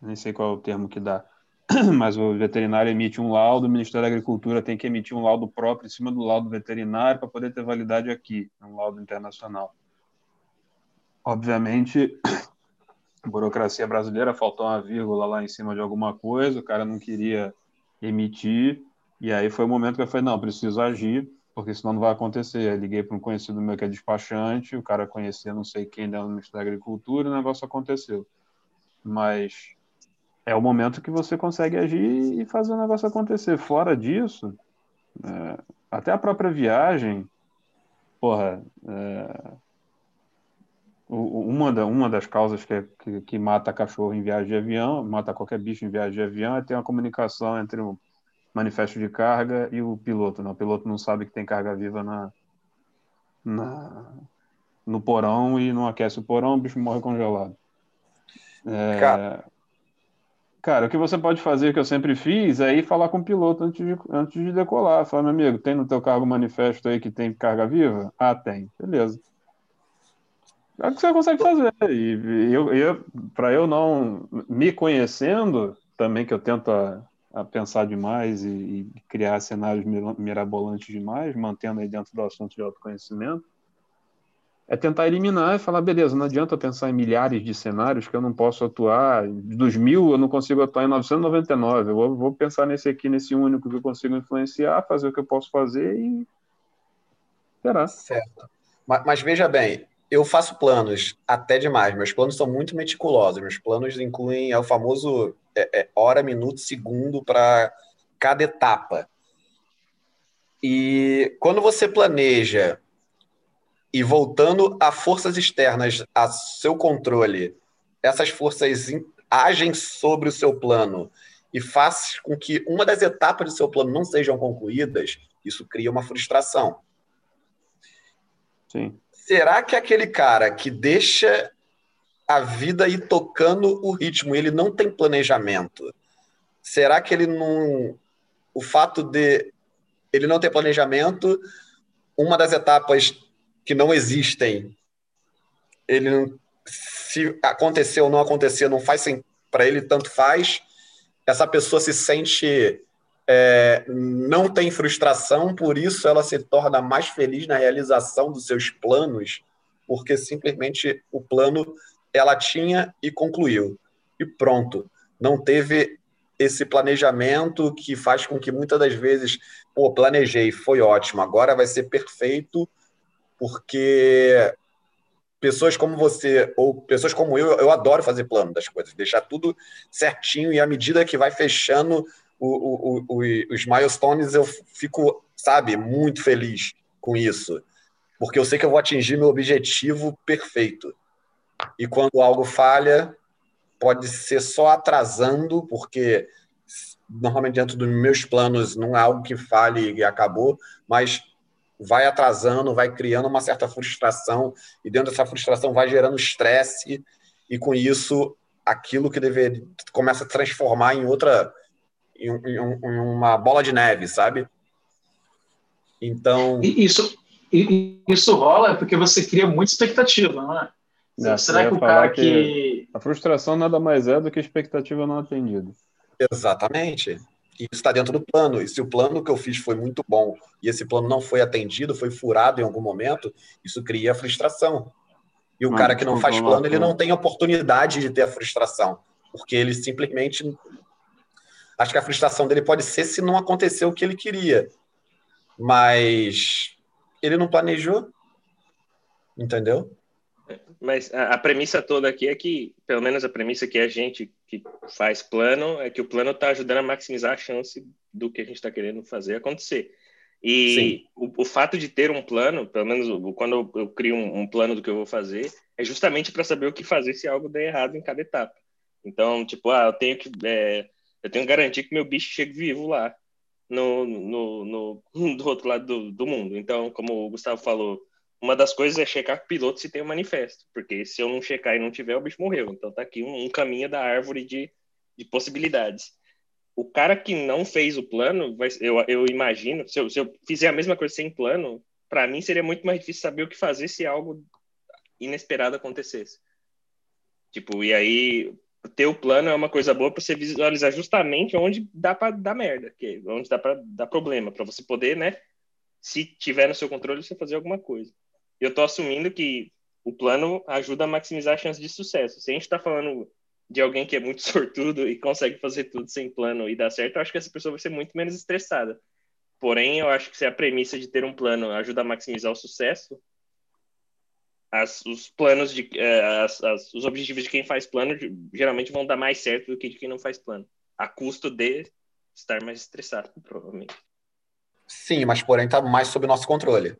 nem sei qual é o termo que dá mas o veterinário emite um laudo, o Ministério da Agricultura tem que emitir um laudo próprio em cima do laudo veterinário para poder ter validade aqui, um laudo internacional. Obviamente, burocracia brasileira, faltou uma vírgula lá em cima de alguma coisa, o cara não queria emitir, e aí foi o momento que eu falei, não, preciso agir, porque senão não vai acontecer. Aí liguei para um conhecido meu que é despachante, o cara conhecia não sei quem dentro do Ministério da Agricultura, e o negócio aconteceu. Mas é o momento que você consegue agir e fazer o negócio acontecer. Fora disso, é, até a própria viagem, porra, é, uma, da, uma das causas que, que, que, mata cachorro em viagem de avião, mata qualquer bicho em viagem de avião, é ter uma comunicação entre o manifesto de carga e o piloto. Né? O piloto não sabe que tem carga viva na, na, no porão e não aquece o porão, o bicho morre congelado. É, cara. cara, o que você pode fazer, que eu sempre fiz, é ir falar com o piloto antes de, antes de decolar. Falar, meu amigo, tem no teu cargo manifesto aí que tem carga viva? Ah, tem. Beleza é o que você consegue fazer. E eu, eu para eu não me conhecendo, também que eu tento a, a pensar demais e, e, criar cenários mirabolantes demais, mantendo aí dentro do assunto de autoconhecimento, é tentar eliminar e falar, beleza, não adianta pensar em milhares de cenários que eu não posso atuar, dos mil eu não consigo atuar em 999, eu vou, vou pensar nesse aqui, nesse único que eu consigo influenciar, fazer o que eu posso fazer e será. Certo. Mas, mas veja bem, eu faço planos até demais. Meus planos são muito meticulosos. Meus planos incluem é o famoso é, é, hora, minuto, segundo para cada etapa. E quando você planeja e voltando a forças externas a seu controle, essas forças agem sobre o seu plano e faz com que uma das etapas do seu plano não sejam concluídas, isso cria uma frustração. Sim. Será que aquele cara que deixa a vida ir tocando o ritmo, ele não tem planejamento? Será que ele não. O fato de ele não ter planejamento, uma das etapas que não existem, ele não, se aconteceu ou não aconteceu, não faz para ele tanto faz. Essa pessoa se sente é, não tem frustração, por isso ela se torna mais feliz na realização dos seus planos, porque simplesmente o plano ela tinha e concluiu. E pronto. Não teve esse planejamento que faz com que muitas das vezes, pô, planejei, foi ótimo, agora vai ser perfeito, porque pessoas como você, ou pessoas como eu, eu adoro fazer plano das coisas, deixar tudo certinho e à medida que vai fechando o, o, o, os milestones, eu fico, sabe, muito feliz com isso. Porque eu sei que eu vou atingir meu objetivo perfeito. E quando algo falha, pode ser só atrasando, porque normalmente dentro dos meus planos não é algo que fale e acabou, mas vai atrasando, vai criando uma certa frustração, e dentro dessa frustração vai gerando estresse, e com isso aquilo que deveria começa a transformar em outra em, em, em uma bola de neve, sabe? Então. Isso, isso rola porque você cria muita expectativa, não é? Não, Será que o cara que... que. A frustração nada mais é do que expectativa não atendida. Exatamente. Isso está dentro do plano. E se o plano que eu fiz foi muito bom e esse plano não foi atendido, foi furado em algum momento, isso cria frustração. E o não, cara que não faz plano, ele não tem oportunidade de ter a frustração, porque ele simplesmente Acho que a frustração dele pode ser se não aconteceu o que ele queria. Mas ele não planejou. Entendeu? Mas a, a, premissa toda aqui é que, pelo menos a premissa que a gente que faz plano, é que o plano está ajudando a maximizar a chance do que a gente está querendo fazer acontecer. E o, o, fato de ter um plano, pelo menos quando eu, eu crio um, um, plano do que eu vou fazer, é justamente para saber o que fazer se algo der errado em cada etapa. Então, tipo, ah, eu tenho que é, eu tenho que garantir que meu bicho chegue vivo lá, no, no, no, do outro lado do, do mundo. Então, como o Gustavo falou, uma das coisas é checar com o piloto se tem o um manifesto, porque se eu não checar e não tiver, o bicho morreu. Então tá aqui um, um caminho da árvore de, de possibilidades. O cara que não fez o plano, eu, eu imagino, se eu, se eu fizer a mesma coisa sem plano, para mim seria muito mais difícil saber o que fazer se algo inesperado acontecesse. Tipo, e aí ter o plano é uma coisa boa para você visualizar justamente onde dá para dar merda, que é onde dá para dar problema, para você poder, né, se tiver no seu controle, você fazer alguma coisa. Eu estou assumindo que o plano ajuda a maximizar a chance de sucesso. Se a gente está falando de alguém que é muito sortudo e consegue fazer tudo sem plano e dar certo, eu acho que essa pessoa vai ser muito menos estressada. Porém, eu acho que se a premissa de ter um plano ajuda a maximizar o sucesso, as, os planos de uh, as, as, os objetivos de quem faz plano geralmente vão dar mais certo do que de quem não faz plano, a custo de estar mais estressado, provavelmente. Sim, mas porém está mais sob nosso controle.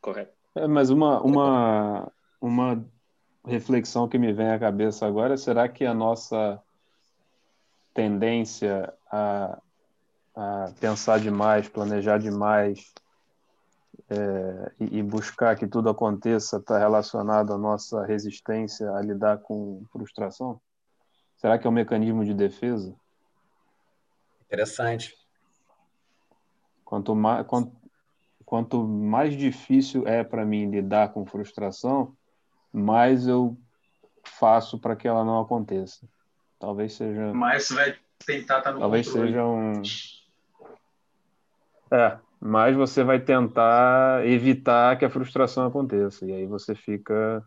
Correto. É, mas uma, uma, uma reflexão que me vem à cabeça agora, será que a nossa tendência a, a pensar demais, planejar demais é, e, buscar que tudo aconteça está relacionado à nossa resistência a lidar com frustração? Será que é um mecanismo de defesa? Interessante. Quanto mais, quanto, quanto mais difícil é para mim lidar com frustração, mais eu faço para que ela não aconteça. Talvez seja. Mais você vai tentar estar tá no Talvez controle. seja um. É, mas você vai tentar evitar que a frustração aconteça. E aí você fica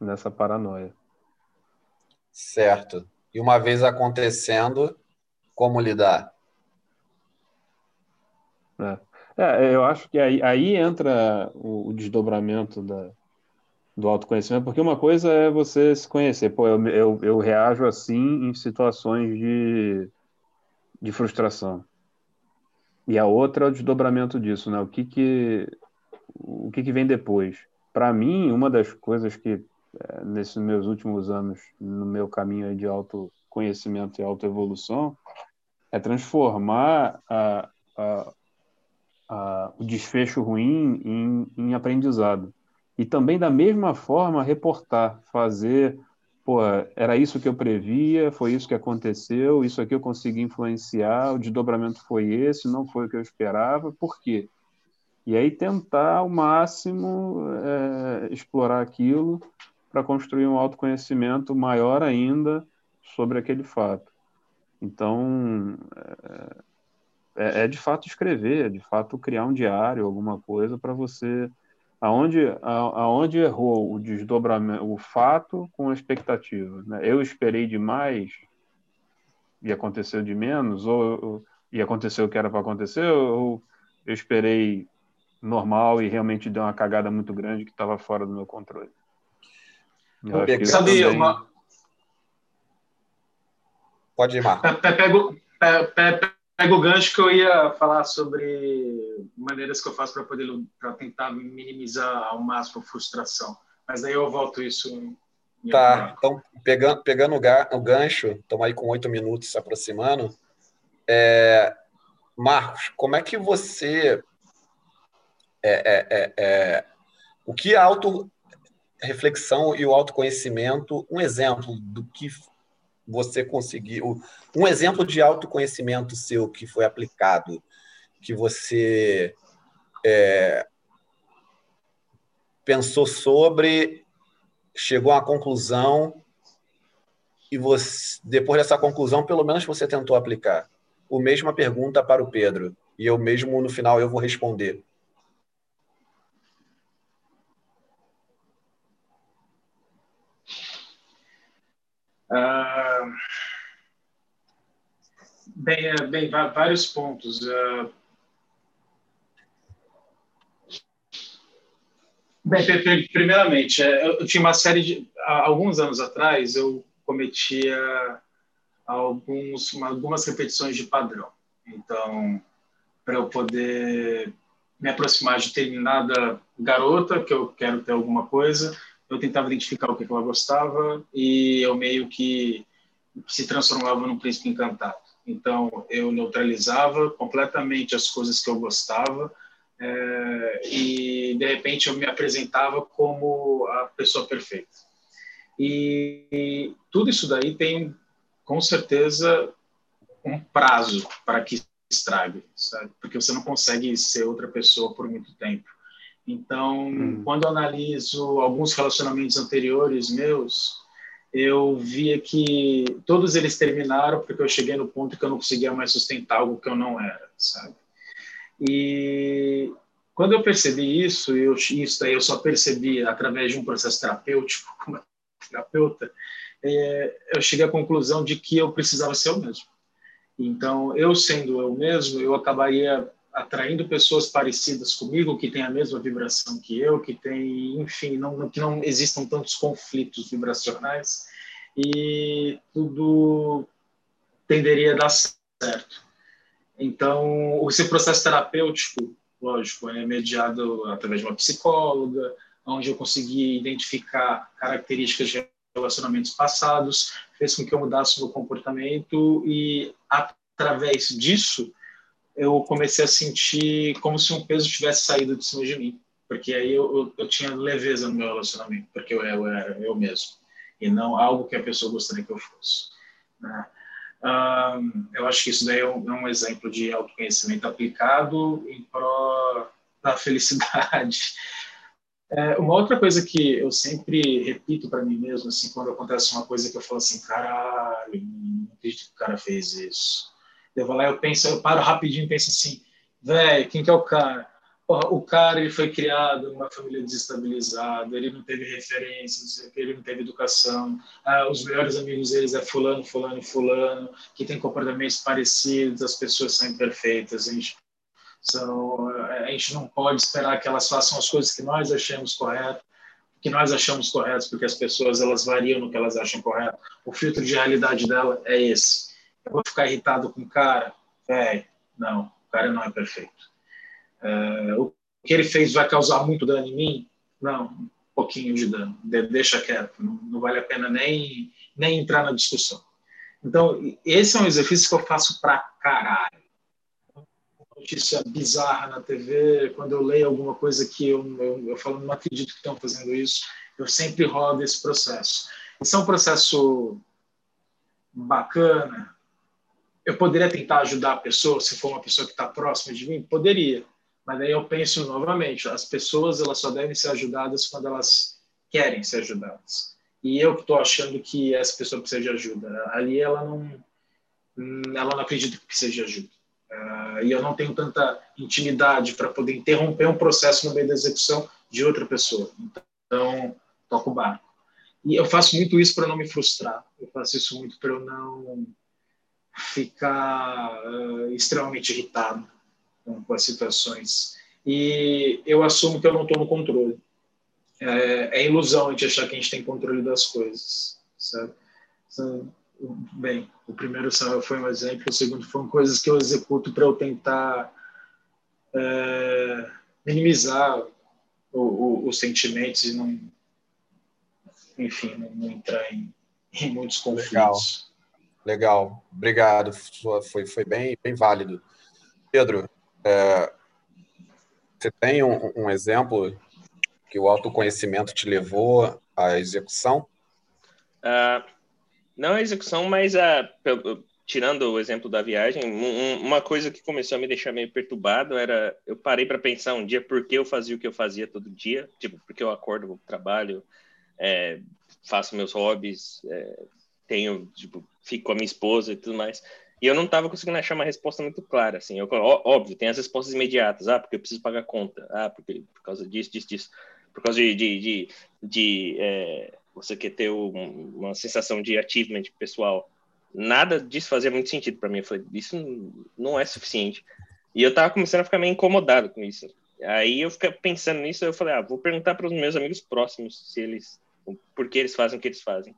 nessa paranoia. Certo. E uma vez acontecendo, como lidar? É. É, eu acho que aí, aí entra o, o desdobramento da, do autoconhecimento, porque uma coisa é você se conhecer. Pô, eu, eu, eu reajo assim em situações de, de frustração. E a outra é o desdobramento disso, né? O que que, o que, que vem depois? Para mim, uma das coisas que, é, nesses meus últimos anos, no meu caminho de autoconhecimento e autoevolução, é transformar a, a, a, o desfecho ruim em, em aprendizado. E também, da mesma forma, reportar, fazer, pô, era isso que eu previa, foi isso que aconteceu, isso aqui eu consegui influenciar, o desdobramento foi esse, não foi o que eu esperava, por quê? E aí tentar ao máximo é, explorar aquilo para construir um autoconhecimento maior ainda sobre aquele fato. Então, é, é, é de fato escrever, é de fato criar um diário, alguma coisa para você aonde, aonde errou o desdobramento, o fato com a expectativa. Né? Eu esperei demais e aconteceu de menos, ou, e aconteceu o que era para acontecer, ou eu esperei normal e realmente deu uma cagada muito grande que estava fora do meu controle. Eu Sabe, também... uma... Pode ir, Marco. Pego, pego, pega o gancho que eu ia falar sobre maneiras que eu faço para poder para tentar minimizar ao máximo a frustração. Mas aí eu volto isso. Tá, então pegando, pegando o gancho, estamos aí com oito minutos se aproximando. É, Marcos, como é que você. É, é, é, é o que a auto-reflexão e o autoconhecimento, um exemplo do que você conseguiu. Um exemplo de autoconhecimento seu que foi aplicado, que você é, pensou sobre, chegou à conclusão e você, depois dessa conclusão, pelo menos você tentou aplicar. O mesma pergunta para o Pedro e eu mesmo no final eu vou responder. Uh, bem, é, bem, vários pontos. Uh, bem, primeiramente, é, eu tinha uma série de. Alguns anos atrás, eu cometia alguns, algumas repetições de padrão. Então, para eu poder me aproximar de determinada garota, que eu quero ter alguma coisa, eu tentava identificar o que ela gostava e eu meio que se transformava num príncipe encantado. Então, eu neutralizava completamente as coisas que eu gostava é, e, de repente, eu me apresentava como a pessoa perfeita. E, e tudo isso daí tem, com certeza, um prazo para que estrague, sabe? Porque você não consegue ser outra pessoa por muito tempo. Então, hum. quando eu analiso alguns relacionamentos anteriores meus, eu via que todos eles terminaram porque eu cheguei no ponto que eu não conseguia mais sustentar algo que eu não era, sabe? E quando eu percebi isso, eu, isso daí eu só percebi através de um processo terapêutico, como terapeuta, é, eu cheguei à conclusão de que eu precisava ser eu mesmo. Então, eu sendo eu mesmo, eu acabaria atraindo pessoas parecidas comigo, que têm a mesma vibração que eu, que tem, enfim, não, que não existam tantos conflitos vibracionais e tudo tenderia a dar certo. Então, esse processo terapêutico, lógico, é mediado através de uma psicóloga, onde eu consegui identificar características de relacionamentos passados, fez com que eu mudasse meu comportamento e através disso eu comecei a sentir como se um peso tivesse saído de cima de mim, porque aí eu, eu, eu tinha leveza no meu relacionamento, porque eu, eu, era eu mesmo e não algo que a pessoa gostaria que eu fosse. Né? Um, eu acho que isso daí é um, é um exemplo de autoconhecimento aplicado em pró da felicidade. É, uma outra coisa que eu sempre repito para mim mesmo, assim, quando acontece uma coisa que eu falo assim, caralho, não acredito que o cara fez isso. Eu vou lá, eu penso, eu paro rapidinho e penso assim, velho, quem que é o cara? Porra, o cara ele foi criado numa família desestabilizada, ele não teve referências, ele não teve educação. Ah, os melhores amigos deles é fulano, fulano fulano, que tem comportamentos parecidos, as pessoas são imperfeitas. A gente então, a gente não pode esperar que elas façam as coisas que nós achamos correto, que nós achamos corretos, porque as pessoas elas variam no que elas acham correto. O filtro de realidade dela é esse. Eu vou ficar irritado com o cara? É, não, o cara não é perfeito. É, o que ele fez vai causar muito dano em mim? Não, um pouquinho de dano. De, deixa quieto, não, não vale a pena nem, nem entrar na discussão. Então, esse é um exercício que eu faço pra caralho notícia bizarra na TV, quando eu leio alguma coisa que eu, eu, eu falo, não acredito que estão fazendo isso, eu sempre rodo esse processo. Isso é um processo bacana. Eu poderia tentar ajudar a pessoa, se for uma pessoa que está próxima de mim? Poderia. Mas aí eu penso novamente, as pessoas elas só devem ser ajudadas quando elas querem ser ajudadas. E eu estou achando que essa pessoa precisa de ajuda. Ali ela não, ela não acredita que precisa de ajuda. Uh, e eu não tenho tanta intimidade para poder interromper um processo no meio da execução de outra pessoa. Então, toco o barco. E eu faço muito isso para não me frustrar. Eu faço isso muito para eu não ficar uh, extremamente irritado com, com, as situações. E eu assumo que eu não estou no controle. É, é, ilusão a gente achar que a gente tem controle das coisas. Sabe? Então, bem, o primeiro foi um exemplo, o segundo foram coisas que eu executo para eu tentar é, minimizar o, o, os sentimentos e não, enfim, não, não entrar em, em, muitos conflitos. Legal, legal, obrigado, foi, foi bem, bem válido. Pedro, é, você tem um, um exemplo que o autoconhecimento te levou à execução? Uh, não a execução, mas a, tirando o exemplo da viagem, um, uma coisa que começou a me deixar meio perturbado era eu parei para pensar um dia por que eu fazia o que eu fazia todo dia, tipo, porque eu acordo, pro trabalho, é, faço meus hobbies, é, tenho, tipo, fico com a minha esposa e tudo mais. E eu não estava conseguindo achar uma resposta muito clara, assim. Eu, óbvio, tem as respostas imediatas. Ah, porque eu preciso pagar conta. Ah, porque por causa disso, disso, disso. Por causa de, de, de, de é, você quer ter um, uma sensação de achievement pessoal. Nada disso fazia muito sentido para mim. Eu falei, isso não é suficiente. E eu tava começando a ficar meio incomodado com isso. Aí eu fiquei pensando nisso, eu falei, ah, vou perguntar para os meus amigos próximos se eles, por que eles fazem o que eles fazem.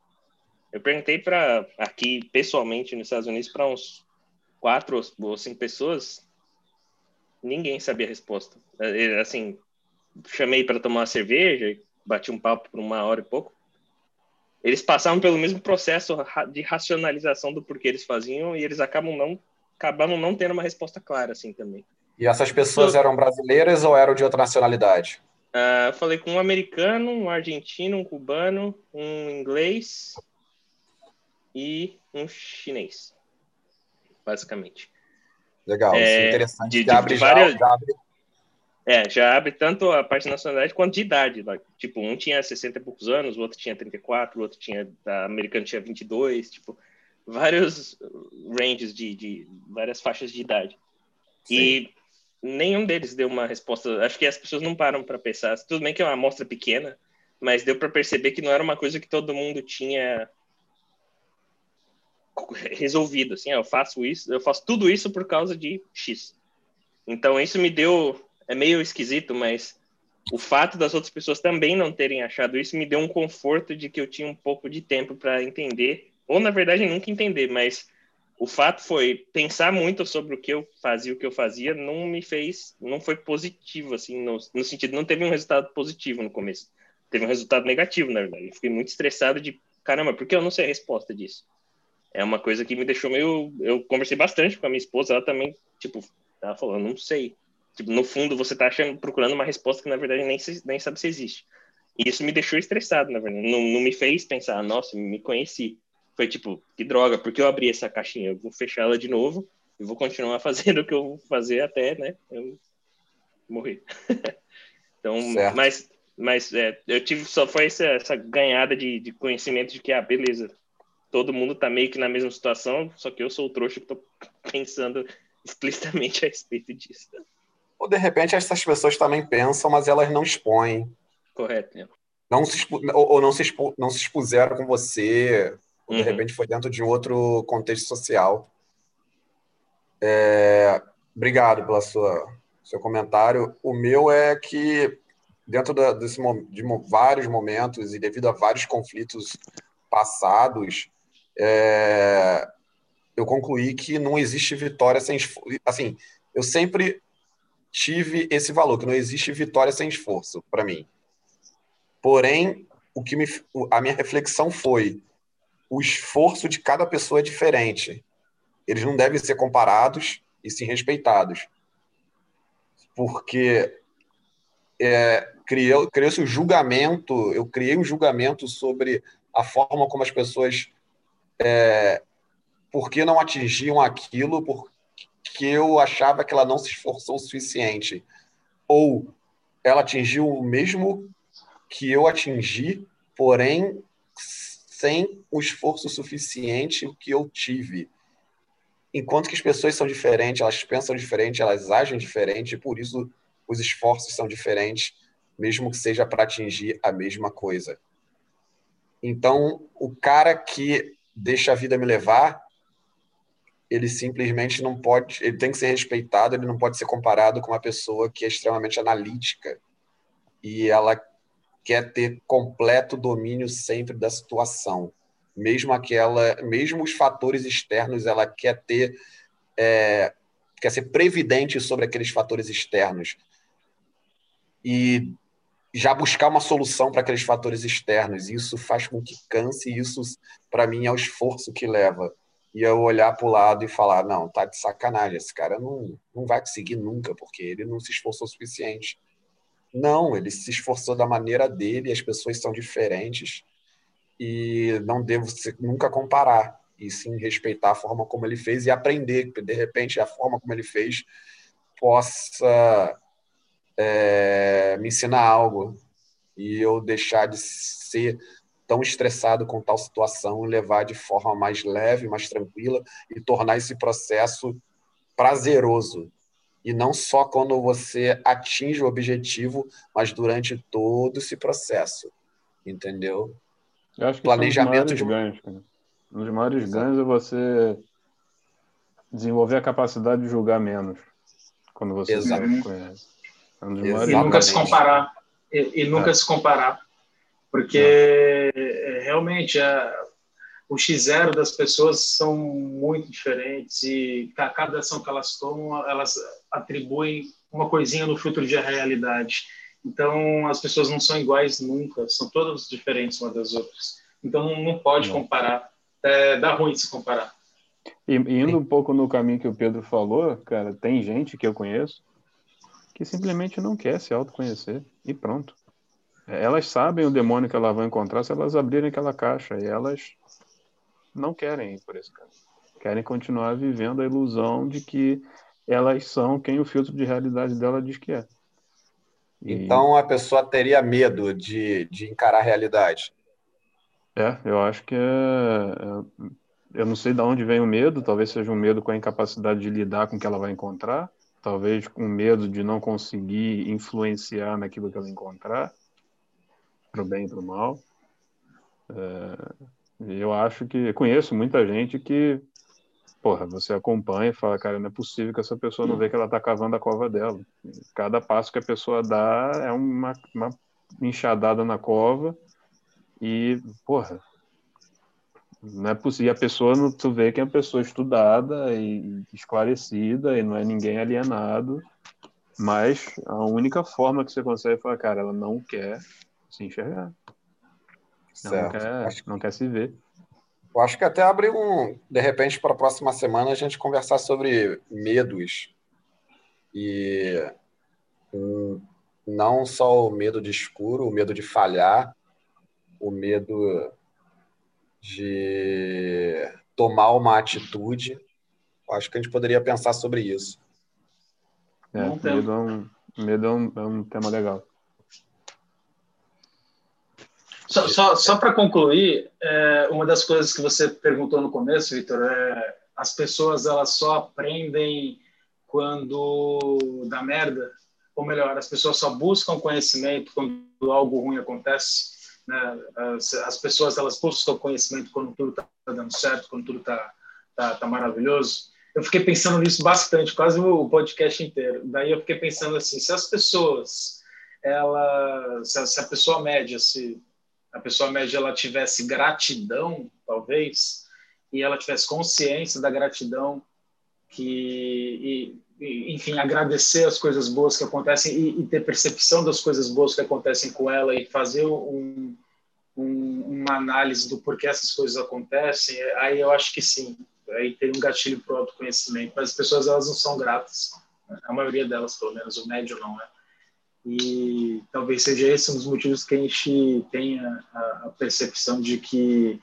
Eu perguntei para aqui pessoalmente nos Estados Unidos para uns quatro ou cinco pessoas, ninguém sabia a resposta. É, assim, chamei para tomar uma cerveja, bati um papo por uma hora e pouco eles passaram pelo mesmo processo de racionalização do porquê eles faziam e eles acabam não acabaram não tendo uma resposta clara assim também. E essas pessoas eram brasileiras ou eram de outra nacionalidade? Uh, falei com um americano, um argentino, um cubano, um inglês e um chinês, basicamente. Legal, isso é, é interessante. De, de, abre, de várias, já, já abre é, já abre tanto a parte de nacionalidade quanto de idade. Tipo, um tinha 60 e poucos anos, o outro tinha 34, o outro tinha. A americana tinha 22, tipo, vários ranges de, de várias faixas de idade. Sim. E nenhum deles deu uma resposta. Acho que as pessoas não param para pensar. Tudo bem que é uma amostra pequena, mas deu para perceber que não era uma coisa que todo mundo tinha resolvido. Assim, eu faço isso, eu faço tudo isso por causa de X. Então isso me deu é meio esquisito, mas o fato das outras pessoas também não terem achado isso me deu um conforto de que eu tinha um pouco de tempo para entender, ou na verdade nunca entender, mas o fato foi pensar muito sobre o que eu fazia, o que eu fazia, não me fez, não foi positivo, assim, no, no sentido, não teve um resultado positivo no começo. Teve um resultado negativo, na verdade. Eu fiquei muito estressado de, caramba, por que eu não sei a resposta disso? É uma coisa que me deixou meio. Eu conversei bastante com a minha esposa, ela também, tipo, ela falou, não sei. Tipo, no fundo, você tá achando, procurando uma resposta que, na verdade, nem, nem sabe se existe. E isso me deixou estressado, na verdade. Não, não me fez pensar, nossa, me conheci foi tipo, que droga, porque eu abri essa caixinha? Eu vou fechar ela de novo e vou continuar fazendo o que eu vou fazer até, né, eu morrer. então, certo. mas, mas é, eu tive só foi essa, essa ganhada de, de conhecimento de que, ah, beleza, todo mundo tá meio que na mesma situação, só que eu sou o trouxa que tô pensando explicitamente a respeito disso. Ou de repente essas pessoas também pensam, mas elas não expõem. Correto. Né? Não se ou, ou não, se expu... não se expuseram com você, ou de uhum. repente foi dentro de um outro contexto social. É, obrigado sua seu comentário. O meu é que dentro da, desse, de vários momentos e devido a vários conflitos passados, é, eu concluí que não existe vitória sem esforço. Assim, eu sempre tive esse valor que não existe vitória sem esforço para mim. Porém, o que me, a minha reflexão foi o esforço de cada pessoa é diferente. Eles não devem ser comparados e sim respeitados. Porque é, criou-se um julgamento, eu criei um julgamento sobre a forma como as pessoas. É, por que não atingiam aquilo, porque eu achava que ela não se esforçou o suficiente. Ou ela atingiu o mesmo que eu atingi, porém sem o esforço suficiente que eu tive. Enquanto que as pessoas são diferentes, elas pensam diferente, elas agem diferente, e por isso os esforços são diferentes, mesmo que seja para atingir a mesma coisa. Então, o cara que deixa a vida me levar, ele simplesmente não pode, ele tem que ser respeitado, ele não pode ser comparado com uma pessoa que é extremamente analítica e ela quer ter completo domínio sempre da situação. Mesmo aquela, mesmo os fatores externos, ela quer ter, é, quer ser previdente sobre aqueles fatores externos e já buscar uma solução para aqueles fatores externos. Isso faz com que canse, e isso, para mim, é o esforço que leva. E eu olhar para o lado e falar: não, tá de sacanagem, esse cara não, não vai conseguir nunca, porque ele não se esforçou o suficiente. Não, ele se esforçou da maneira dele, as pessoas são diferentes e não devo nunca comparar, e sim respeitar a forma como ele fez e aprender que, de repente, a forma como ele fez possa é, me ensinar algo e eu deixar de ser tão estressado com tal situação levar de forma mais leve, mais tranquila e tornar esse processo prazeroso e não só quando você atinge o objetivo, mas durante todo esse processo, entendeu? Eu acho que Planejamento de ganhos, cara. Um dos maiores Exato. ganhos é você desenvolver a capacidade de julgar menos quando você Exato. conhece. É e nunca se comparar. E, e nunca é. se comparar. Porque é. realmente a, o X0 das pessoas são muito diferentes e cada ação que elas tomam, elas atribuem uma coisinha no filtro de realidade. Então, as pessoas não são iguais nunca, são todas diferentes umas das outras. Então, não, não pode não. comparar. É, dá ruim se comparar. E indo um pouco no caminho que o Pedro falou, cara, tem gente que eu conheço que simplesmente não quer se autoconhecer e pronto. Elas sabem o demônio que elas vão encontrar se elas abrirem aquela caixa e elas não querem ir por esse caminho. Querem continuar vivendo a ilusão de que elas são quem o filtro de realidade dela diz que é. E... Então a pessoa teria medo de, de encarar a realidade. É, eu acho que é, é, eu não sei de onde vem o medo, talvez seja um medo com a incapacidade de lidar com o que ela vai encontrar, talvez com medo de não conseguir influenciar naquilo que ela encontrar, para o bem e para o mal. É, eu acho que conheço muita gente que, porra, você acompanha e fala, cara, não é possível que essa pessoa não vê que ela tá cavando a cova dela. Cada passo que a pessoa dá é uma, uma enxadada na cova e, porra, Não é possível. A pessoa, tu vê que é uma pessoa estudada e esclarecida e não é ninguém alienado. Mas a única forma que você consegue falar, cara, ela não quer se enxergar. Certo. Não quer, acho... não quer se ver. Eu acho que até abre um. De repente, para a próxima semana, a gente conversar sobre medos. E não só o medo de escuro, o medo de falhar, o medo de tomar uma atitude. Eu acho que a gente poderia pensar sobre isso. É, medo, é um, medo é um, é um tema legal. Só, só, só para concluir, é, uma das coisas que você perguntou no começo, Vitor, é as pessoas elas só aprendem quando dá merda, ou melhor, as pessoas só buscam conhecimento quando algo ruim acontece. Né? As, as pessoas elas buscam conhecimento quando tudo está dando certo, quando tudo está tá, tá maravilhoso. Eu fiquei pensando nisso bastante, quase o podcast inteiro. Daí eu fiquei pensando assim, se as pessoas, ela, se a, se a pessoa média, se a pessoa média ela tivesse gratidão, talvez, e ela tivesse consciência da gratidão que, enfim, agradecer as coisas boas que acontecem e, e, ter percepção das coisas boas que acontecem com ela e fazer um, um, uma análise do porquê essas coisas acontecem, aí eu acho que sim, aí tem um gatilho para o autoconhecimento. Mas as pessoas elas não são gratas, a maioria delas, pelo menos, o médio não é. E talvez seja esse um dos motivos que a gente tenha a, percepção de que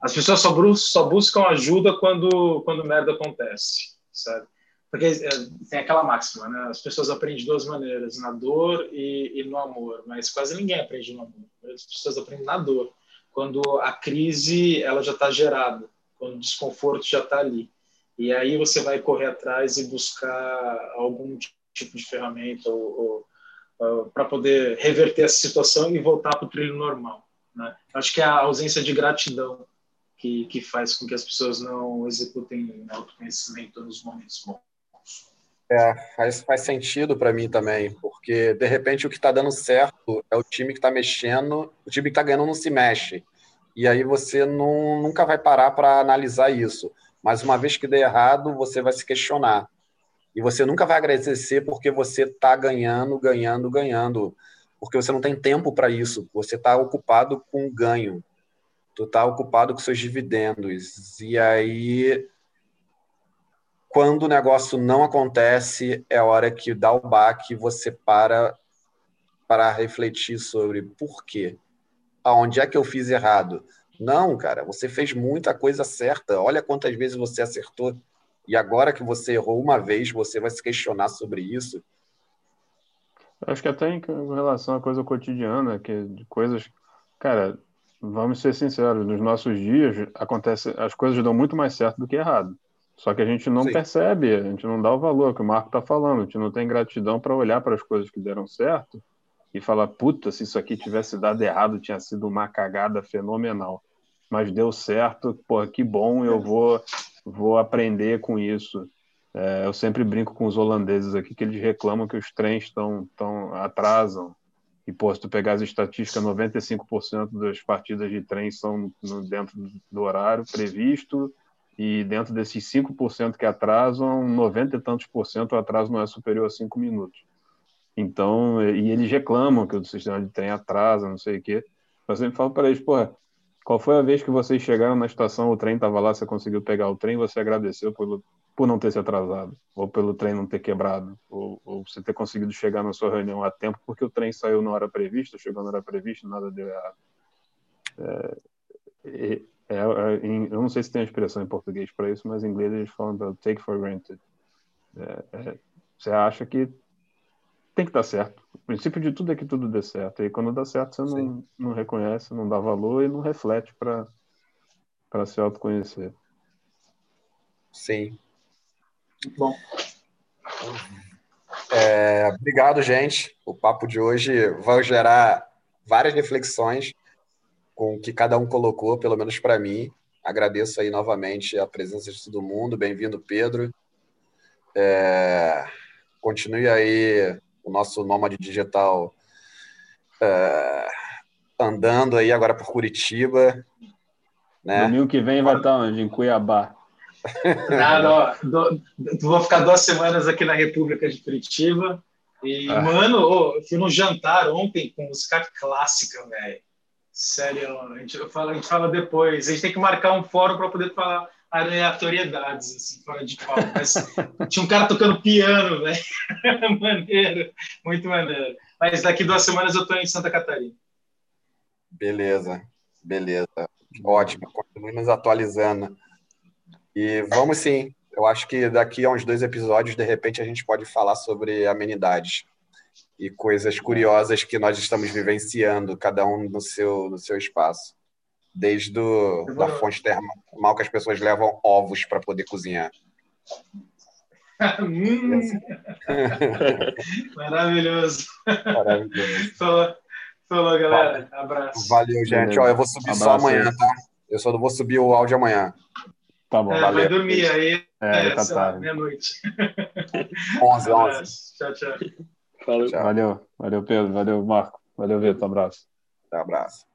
as pessoas só, só buscam ajuda quando, quando merda acontece, sabe? Porque é, tem aquela máxima, né? As pessoas aprendem de duas maneiras, na dor e, e, no amor, mas quase ninguém aprende no amor. As pessoas aprendem na dor, quando a crise ela já está gerada, quando o desconforto já está ali. E aí você vai correr atrás e buscar algum tipo de ferramenta ou, ou para poder reverter essa situação e voltar para o trilho normal. Né? Acho que é a ausência de gratidão que, que faz com que as pessoas não executem autoconhecimento nos momentos bons. É, faz, faz sentido para mim também, porque de repente o que está dando certo é o time que está mexendo, o time que está ganhando não se mexe. E aí você não, nunca vai parar para analisar isso. Mas uma vez que der errado, você vai se questionar. E você nunca vai agradecer porque você está ganhando, ganhando, ganhando. Porque você não tem tempo para isso. Você está ocupado com ganho. Tu está ocupado com seus dividendos. E aí, quando o negócio não acontece, é a hora que dá o baque você para para refletir sobre por quê. Aonde é que eu fiz errado? Não, cara, você fez muita coisa certa. Olha quantas vezes você acertou e agora que você errou uma vez, você vai se questionar sobre isso? Acho que até em relação à coisa cotidiana, que de coisas, cara, vamos ser sinceros, nos nossos dias acontece, as coisas dão muito mais certo do que errado. Só que a gente não Sim. percebe, a gente não dá o valor que o Marco está falando, a gente não tem gratidão para olhar para as coisas que deram certo e falar, puta, se isso aqui tivesse dado errado, tinha sido uma cagada fenomenal. Mas deu certo, pô, que bom, eu vou vou aprender com isso. É, eu sempre brinco com os holandeses aqui que eles reclamam que os trens estão tão atrasam. E, pô, se tu pegar as estatísticas, 95% das partidas de trem são no, dentro do horário previsto, e dentro desses 5% que atrasam, 90 e tantos por cento o atraso não é superior a 5 minutos. Então, e eles reclamam que o sistema de trem atrasa, não sei o quê. Eu sempre falo para eles, pô, qual foi a vez que vocês chegaram na estação, o trem estava lá, você conseguiu pegar o trem, você agradeceu por, por não ter se atrasado, ou pelo trem não ter quebrado, ou, ou você ter conseguido chegar na sua reunião a tempo porque o trem saiu na hora prevista, chegou na hora prevista, nada deu errado. É, é, é, em, eu não sei se tem a expressão em português para isso, mas em inglês eles falam do take for granted. É, é, você acha que tem que dar certo. O princípio de tudo é que tudo dê certo. E quando dá certo, você não, não reconhece, não dá valor e não reflete para se autoconhecer. Sim. Bom. É, obrigado, gente. O papo de hoje vai gerar várias reflexões com o que cada um colocou, pelo menos para mim. Agradeço aí novamente a presença de todo mundo. Bem-vindo, Pedro. É, continue aí o nosso nômade digital uh, andando aí agora por Curitiba. Né? Domingo que vem vai estar onde? Em Cuiabá. Nada, ó. Do, vou ficar duas semanas aqui na República de Curitiba. E, ah. mano, oh, eu fui num jantar ontem com música clássica, velho. Sério, a gente, fala, a gente fala depois. A gente tem que marcar um fórum para poder falar aleatoriedades, assim, fora de pau. Mas tinha um cara tocando piano, velho. maneiro, muito maneiro. Mas daqui duas semanas eu estou em Santa Catarina. Beleza, beleza. Ótimo, continue nos atualizando. E vamos sim. Eu acho que daqui a uns dois episódios, de repente, a gente pode falar sobre amenidades e coisas curiosas que nós estamos vivenciando, cada um no seu, no seu espaço. Desde do, da fonte termal que as pessoas levam ovos para poder cozinhar. Hum. Maravilhoso. Maravilhoso. Falou, falou galera. Abraço. Valeu, gente. Ó, eu vou subir Abraço. só amanhã, tá? Eu só vou subir o áudio amanhã. Tá bom, é, valeu. Vai dormir aí. É, é tá tarde. Meia-noite. 11, 11. Tchau, tchau. Valeu. Valeu, valeu, Pedro. Valeu, Marco. Valeu, Vitor. Um abraço. Um abraço.